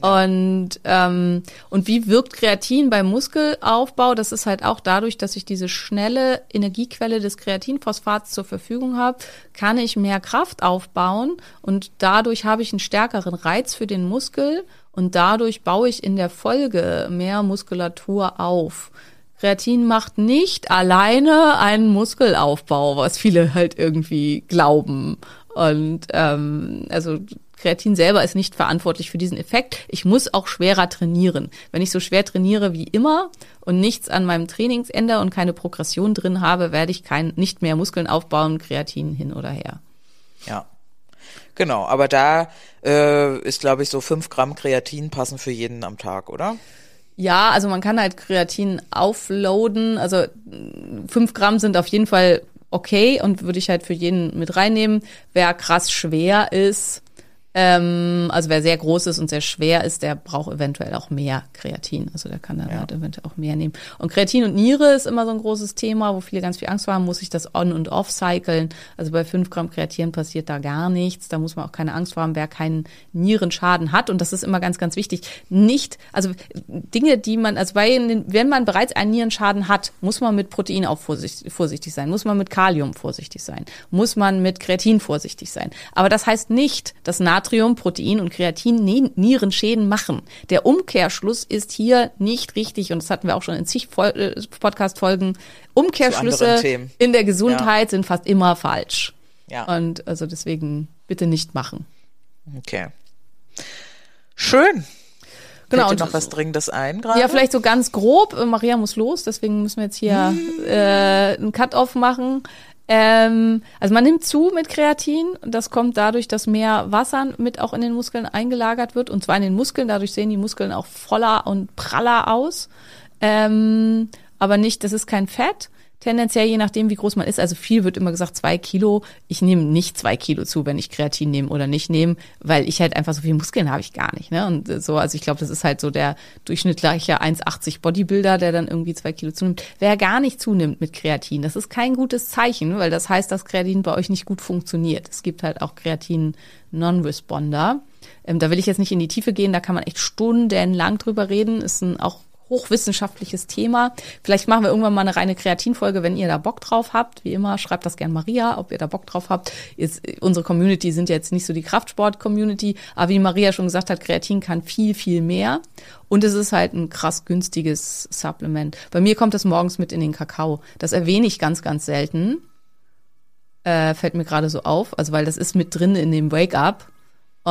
Und, ähm, und wie wirkt Kreatin beim Muskelaufbau? Das ist halt auch dadurch, dass ich diese schnelle Energiequelle des Kreatinphosphats zur Verfügung habe, kann ich mehr Kraft aufbauen und dadurch habe ich einen stärkeren Reiz für den Muskel und dadurch baue ich in der Folge mehr Muskulatur auf. Kreatin macht nicht alleine einen Muskelaufbau, was viele halt irgendwie glauben. Und ähm, also Kreatin selber ist nicht verantwortlich für diesen Effekt. Ich muss auch schwerer trainieren. Wenn ich so schwer trainiere wie immer und nichts an meinem Trainingsende und keine Progression drin habe, werde ich kein, nicht mehr Muskeln aufbauen, Kreatin hin oder her. Ja. Genau, aber da äh, ist, glaube ich, so fünf Gramm Kreatin passen für jeden am Tag, oder? Ja, also man kann halt Kreatin aufloaden. Also fünf Gramm sind auf jeden Fall okay und würde ich halt für jeden mit reinnehmen. Wer krass schwer ist, ähm, also wer sehr groß ist und sehr schwer ist, der braucht eventuell auch mehr Kreatin. Also der kann dann ja. halt eventuell auch mehr nehmen. Und Kreatin und Niere ist immer so ein großes Thema, wo viele ganz viel Angst haben, muss ich das on und off cyclen. Also bei fünf Gramm Kreatin passiert da gar nichts. Da muss man auch keine Angst vor haben, wer keinen Nierenschaden hat. Und das ist immer ganz, ganz wichtig. Nicht, also Dinge, die man, also bei, wenn man bereits einen Nierenschaden hat, muss man mit Protein auch vorsichtig, vorsichtig sein, muss man mit Kalium vorsichtig sein, muss man mit Kreatin vorsichtig sein. Aber das heißt nicht, dass Natrium Natrium, Protein und Kreatin Nierenschäden machen. Der Umkehrschluss ist hier nicht richtig und das hatten wir auch schon in zig äh, Podcast-Folgen. Umkehrschlüsse in der Gesundheit ja. sind fast immer falsch. Ja. Und also deswegen bitte nicht machen. Okay. Schön. Genau. Fällt dir noch was Dringendes ein gerade? Ja, vielleicht so ganz grob. Maria muss los, deswegen müssen wir jetzt hier äh, einen Cut-off machen. Ähm, also man nimmt zu mit Kreatin. Das kommt dadurch, dass mehr Wasser mit auch in den Muskeln eingelagert wird. Und zwar in den Muskeln. Dadurch sehen die Muskeln auch voller und praller aus. Ähm, aber nicht, das ist kein Fett. Tendenziell je nachdem, wie groß man ist. Also viel wird immer gesagt, zwei Kilo. Ich nehme nicht zwei Kilo zu, wenn ich Kreatin nehme oder nicht nehme, weil ich halt einfach so viel Muskeln habe ich gar nicht. Ne? Und so, also ich glaube, das ist halt so der durchschnittliche 1,80 Bodybuilder, der dann irgendwie zwei Kilo zunimmt. Wer gar nicht zunimmt mit Kreatin, das ist kein gutes Zeichen, weil das heißt, dass Kreatin bei euch nicht gut funktioniert. Es gibt halt auch Kreatin-Non-Responder. Ähm, da will ich jetzt nicht in die Tiefe gehen, da kann man echt stundenlang drüber reden. Ist ein auch hochwissenschaftliches Thema. Vielleicht machen wir irgendwann mal eine reine Kreatinfolge, wenn ihr da Bock drauf habt. Wie immer, schreibt das gern Maria, ob ihr da Bock drauf habt. Jetzt, unsere Community sind jetzt nicht so die Kraftsport-Community, aber wie Maria schon gesagt hat, Kreatin kann viel, viel mehr. Und es ist halt ein krass günstiges Supplement. Bei mir kommt das morgens mit in den Kakao. Das erwähne ich ganz, ganz selten. Äh, fällt mir gerade so auf. Also weil das ist mit drin in dem Wake-up.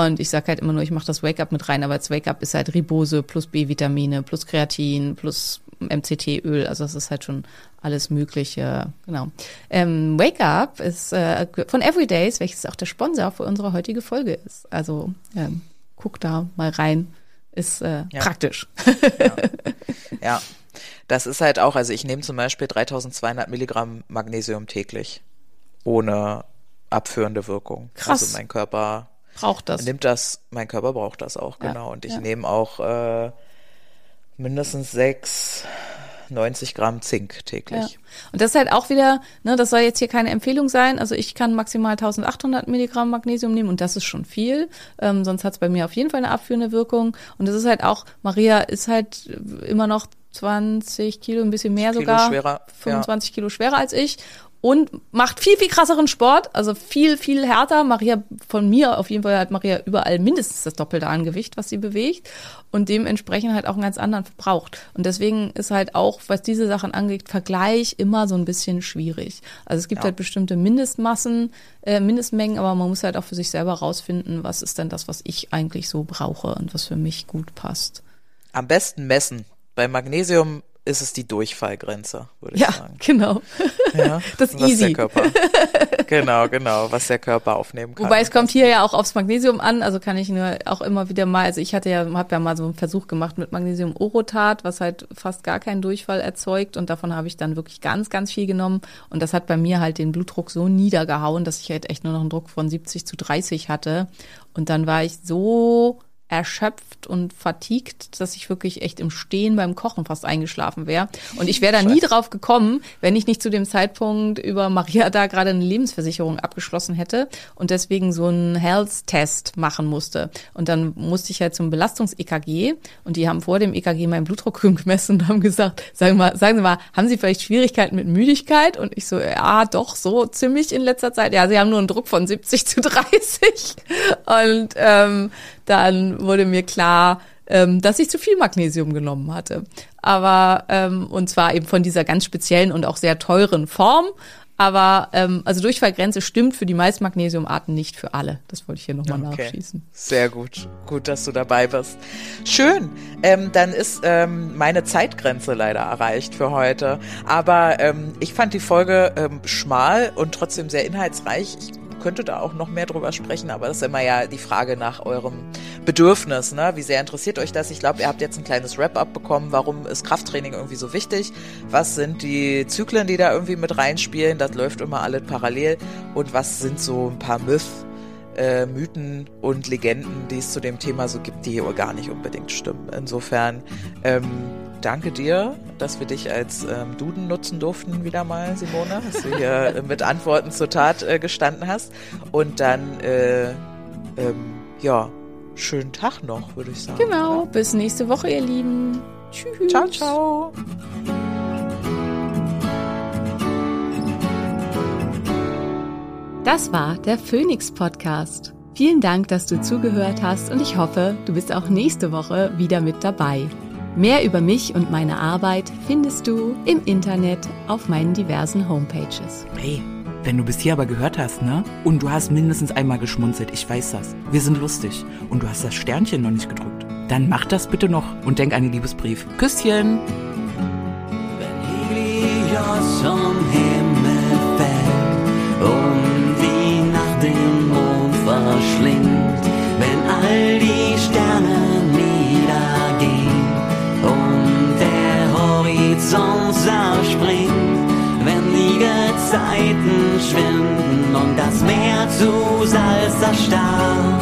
Und ich sage halt immer nur, ich mache das Wake-up mit rein, aber das Wake-up ist halt Ribose plus B-Vitamine plus Kreatin plus MCT-Öl. Also das ist halt schon alles Mögliche. Genau. Ähm, Wake Up ist äh, von Everydays, welches auch der Sponsor für unsere heutige Folge ist. Also ähm, guck da mal rein. Ist äh, ja. praktisch. Ja. ja. Das ist halt auch, also ich nehme zum Beispiel 3200 Milligramm Magnesium täglich. Ohne abführende Wirkung. Krass. Also mein Körper braucht das. Nimmt das, mein Körper braucht das auch, genau. Ja, und ich ja. nehme auch äh, mindestens sechs 90 Gramm Zink täglich. Ja. Und das ist halt auch wieder, ne, das soll jetzt hier keine Empfehlung sein. Also ich kann maximal 1800 Milligramm Magnesium nehmen und das ist schon viel. Ähm, sonst hat es bei mir auf jeden Fall eine abführende Wirkung. Und das ist halt auch, Maria ist halt immer noch 20 Kilo, ein bisschen mehr Kilo sogar. Schwerer, 25 ja. Kilo schwerer als ich und macht viel, viel krasseren Sport, also viel, viel härter. Maria, von mir auf jeden Fall hat Maria überall mindestens das Doppelte an Gewicht, was sie bewegt und dementsprechend halt auch einen ganz anderen verbraucht. Und deswegen ist halt auch, was diese Sachen angeht, Vergleich immer so ein bisschen schwierig. Also es gibt ja. halt bestimmte Mindestmassen, äh, Mindestmengen, aber man muss halt auch für sich selber rausfinden, was ist denn das, was ich eigentlich so brauche und was für mich gut passt. Am besten messen. Bei Magnesium ist es die Durchfallgrenze, würde ich Ja, sagen. genau. Ja, Das ist was easy. Der Körper, genau, genau, was der Körper aufnehmen kann. Wobei es kommt hier ja auch aufs Magnesium an, also kann ich nur auch immer wieder mal, also ich hatte ja, habe ja mal so einen Versuch gemacht mit Magnesium Orotat, was halt fast gar keinen Durchfall erzeugt und davon habe ich dann wirklich ganz, ganz viel genommen und das hat bei mir halt den Blutdruck so niedergehauen, dass ich halt echt nur noch einen Druck von 70 zu 30 hatte und dann war ich so erschöpft und fatigued, dass ich wirklich echt im Stehen beim Kochen fast eingeschlafen wäre. Und ich wäre da nie drauf gekommen, wenn ich nicht zu dem Zeitpunkt über Maria da gerade eine Lebensversicherung abgeschlossen hätte und deswegen so einen Health-Test machen musste. Und dann musste ich halt zum Belastungs-EKG und die haben vor dem EKG meinen Blutdruck gemessen und haben gesagt, sagen, mal, sagen Sie mal, haben Sie vielleicht Schwierigkeiten mit Müdigkeit? Und ich so, ja, doch, so ziemlich in letzter Zeit. Ja, Sie haben nur einen Druck von 70 zu 30. Und ähm, dann wurde mir klar, ähm, dass ich zu viel Magnesium genommen hatte. Aber, ähm, und zwar eben von dieser ganz speziellen und auch sehr teuren Form. Aber ähm, also Durchfallgrenze stimmt für die meisten Magnesiumarten nicht für alle. Das wollte ich hier nochmal Okay. nachschießen. Sehr gut. Gut, dass du dabei bist. Schön. Ähm, dann ist ähm, meine Zeitgrenze leider erreicht für heute. Aber ähm, ich fand die Folge ähm, schmal und trotzdem sehr inhaltsreich. Ich könnte da auch noch mehr drüber sprechen, aber das ist immer ja die Frage nach eurem Bedürfnis. Ne? Wie sehr interessiert euch das? Ich glaube, ihr habt jetzt ein kleines Wrap-up bekommen. Warum ist Krafttraining irgendwie so wichtig? Was sind die Zyklen, die da irgendwie mit reinspielen? Das läuft immer alles parallel. Und was sind so ein paar Myth äh, Mythen und Legenden, die es zu dem Thema so gibt, die hier gar nicht unbedingt stimmen. Insofern ähm, danke dir, dass wir dich als ähm, Duden nutzen durften wieder mal, Simone, dass du hier äh, mit Antworten zur Tat äh, gestanden hast. Und dann, äh, ähm, ja, schönen Tag noch, würde ich sagen. Genau, bis nächste Woche, ihr Lieben. Tschüss. Ciao, ciao. Das war der Phoenix Podcast. Vielen Dank, dass du zugehört hast und ich hoffe, du bist auch nächste Woche wieder mit dabei. Mehr über mich und meine Arbeit findest du im Internet auf meinen diversen Homepages. Hey, wenn du bis hier aber gehört hast, ne? Und du hast mindestens einmal geschmunzelt, ich weiß das. Wir sind lustig. Und du hast das Sternchen noch nicht gedrückt. Dann mach das bitte noch und denk an den Liebesbrief. Küsschen! Wenn Helios vom Himmel fällt und die Nacht den Mond verschlingt, wenn all die Sterne die Gezeiten schwinden und das Meer zu Salz erstarrt,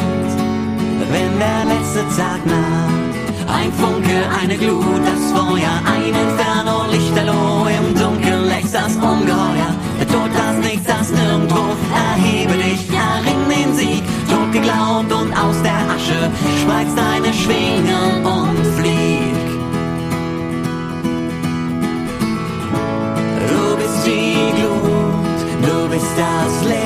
wenn der letzte Tag naht. Ein Funke, eine Glut, das Feuer, ein Inferno, Lichterloh, im Dunkeln lächst das Ungeheuer. Der Tod, das Nichts, das Nirgendwo, erhebe dich, erring den Sieg. Tot geglaubt und aus der Asche, spreiz deine Schwingen und flieg. Du bist die Glut, du bist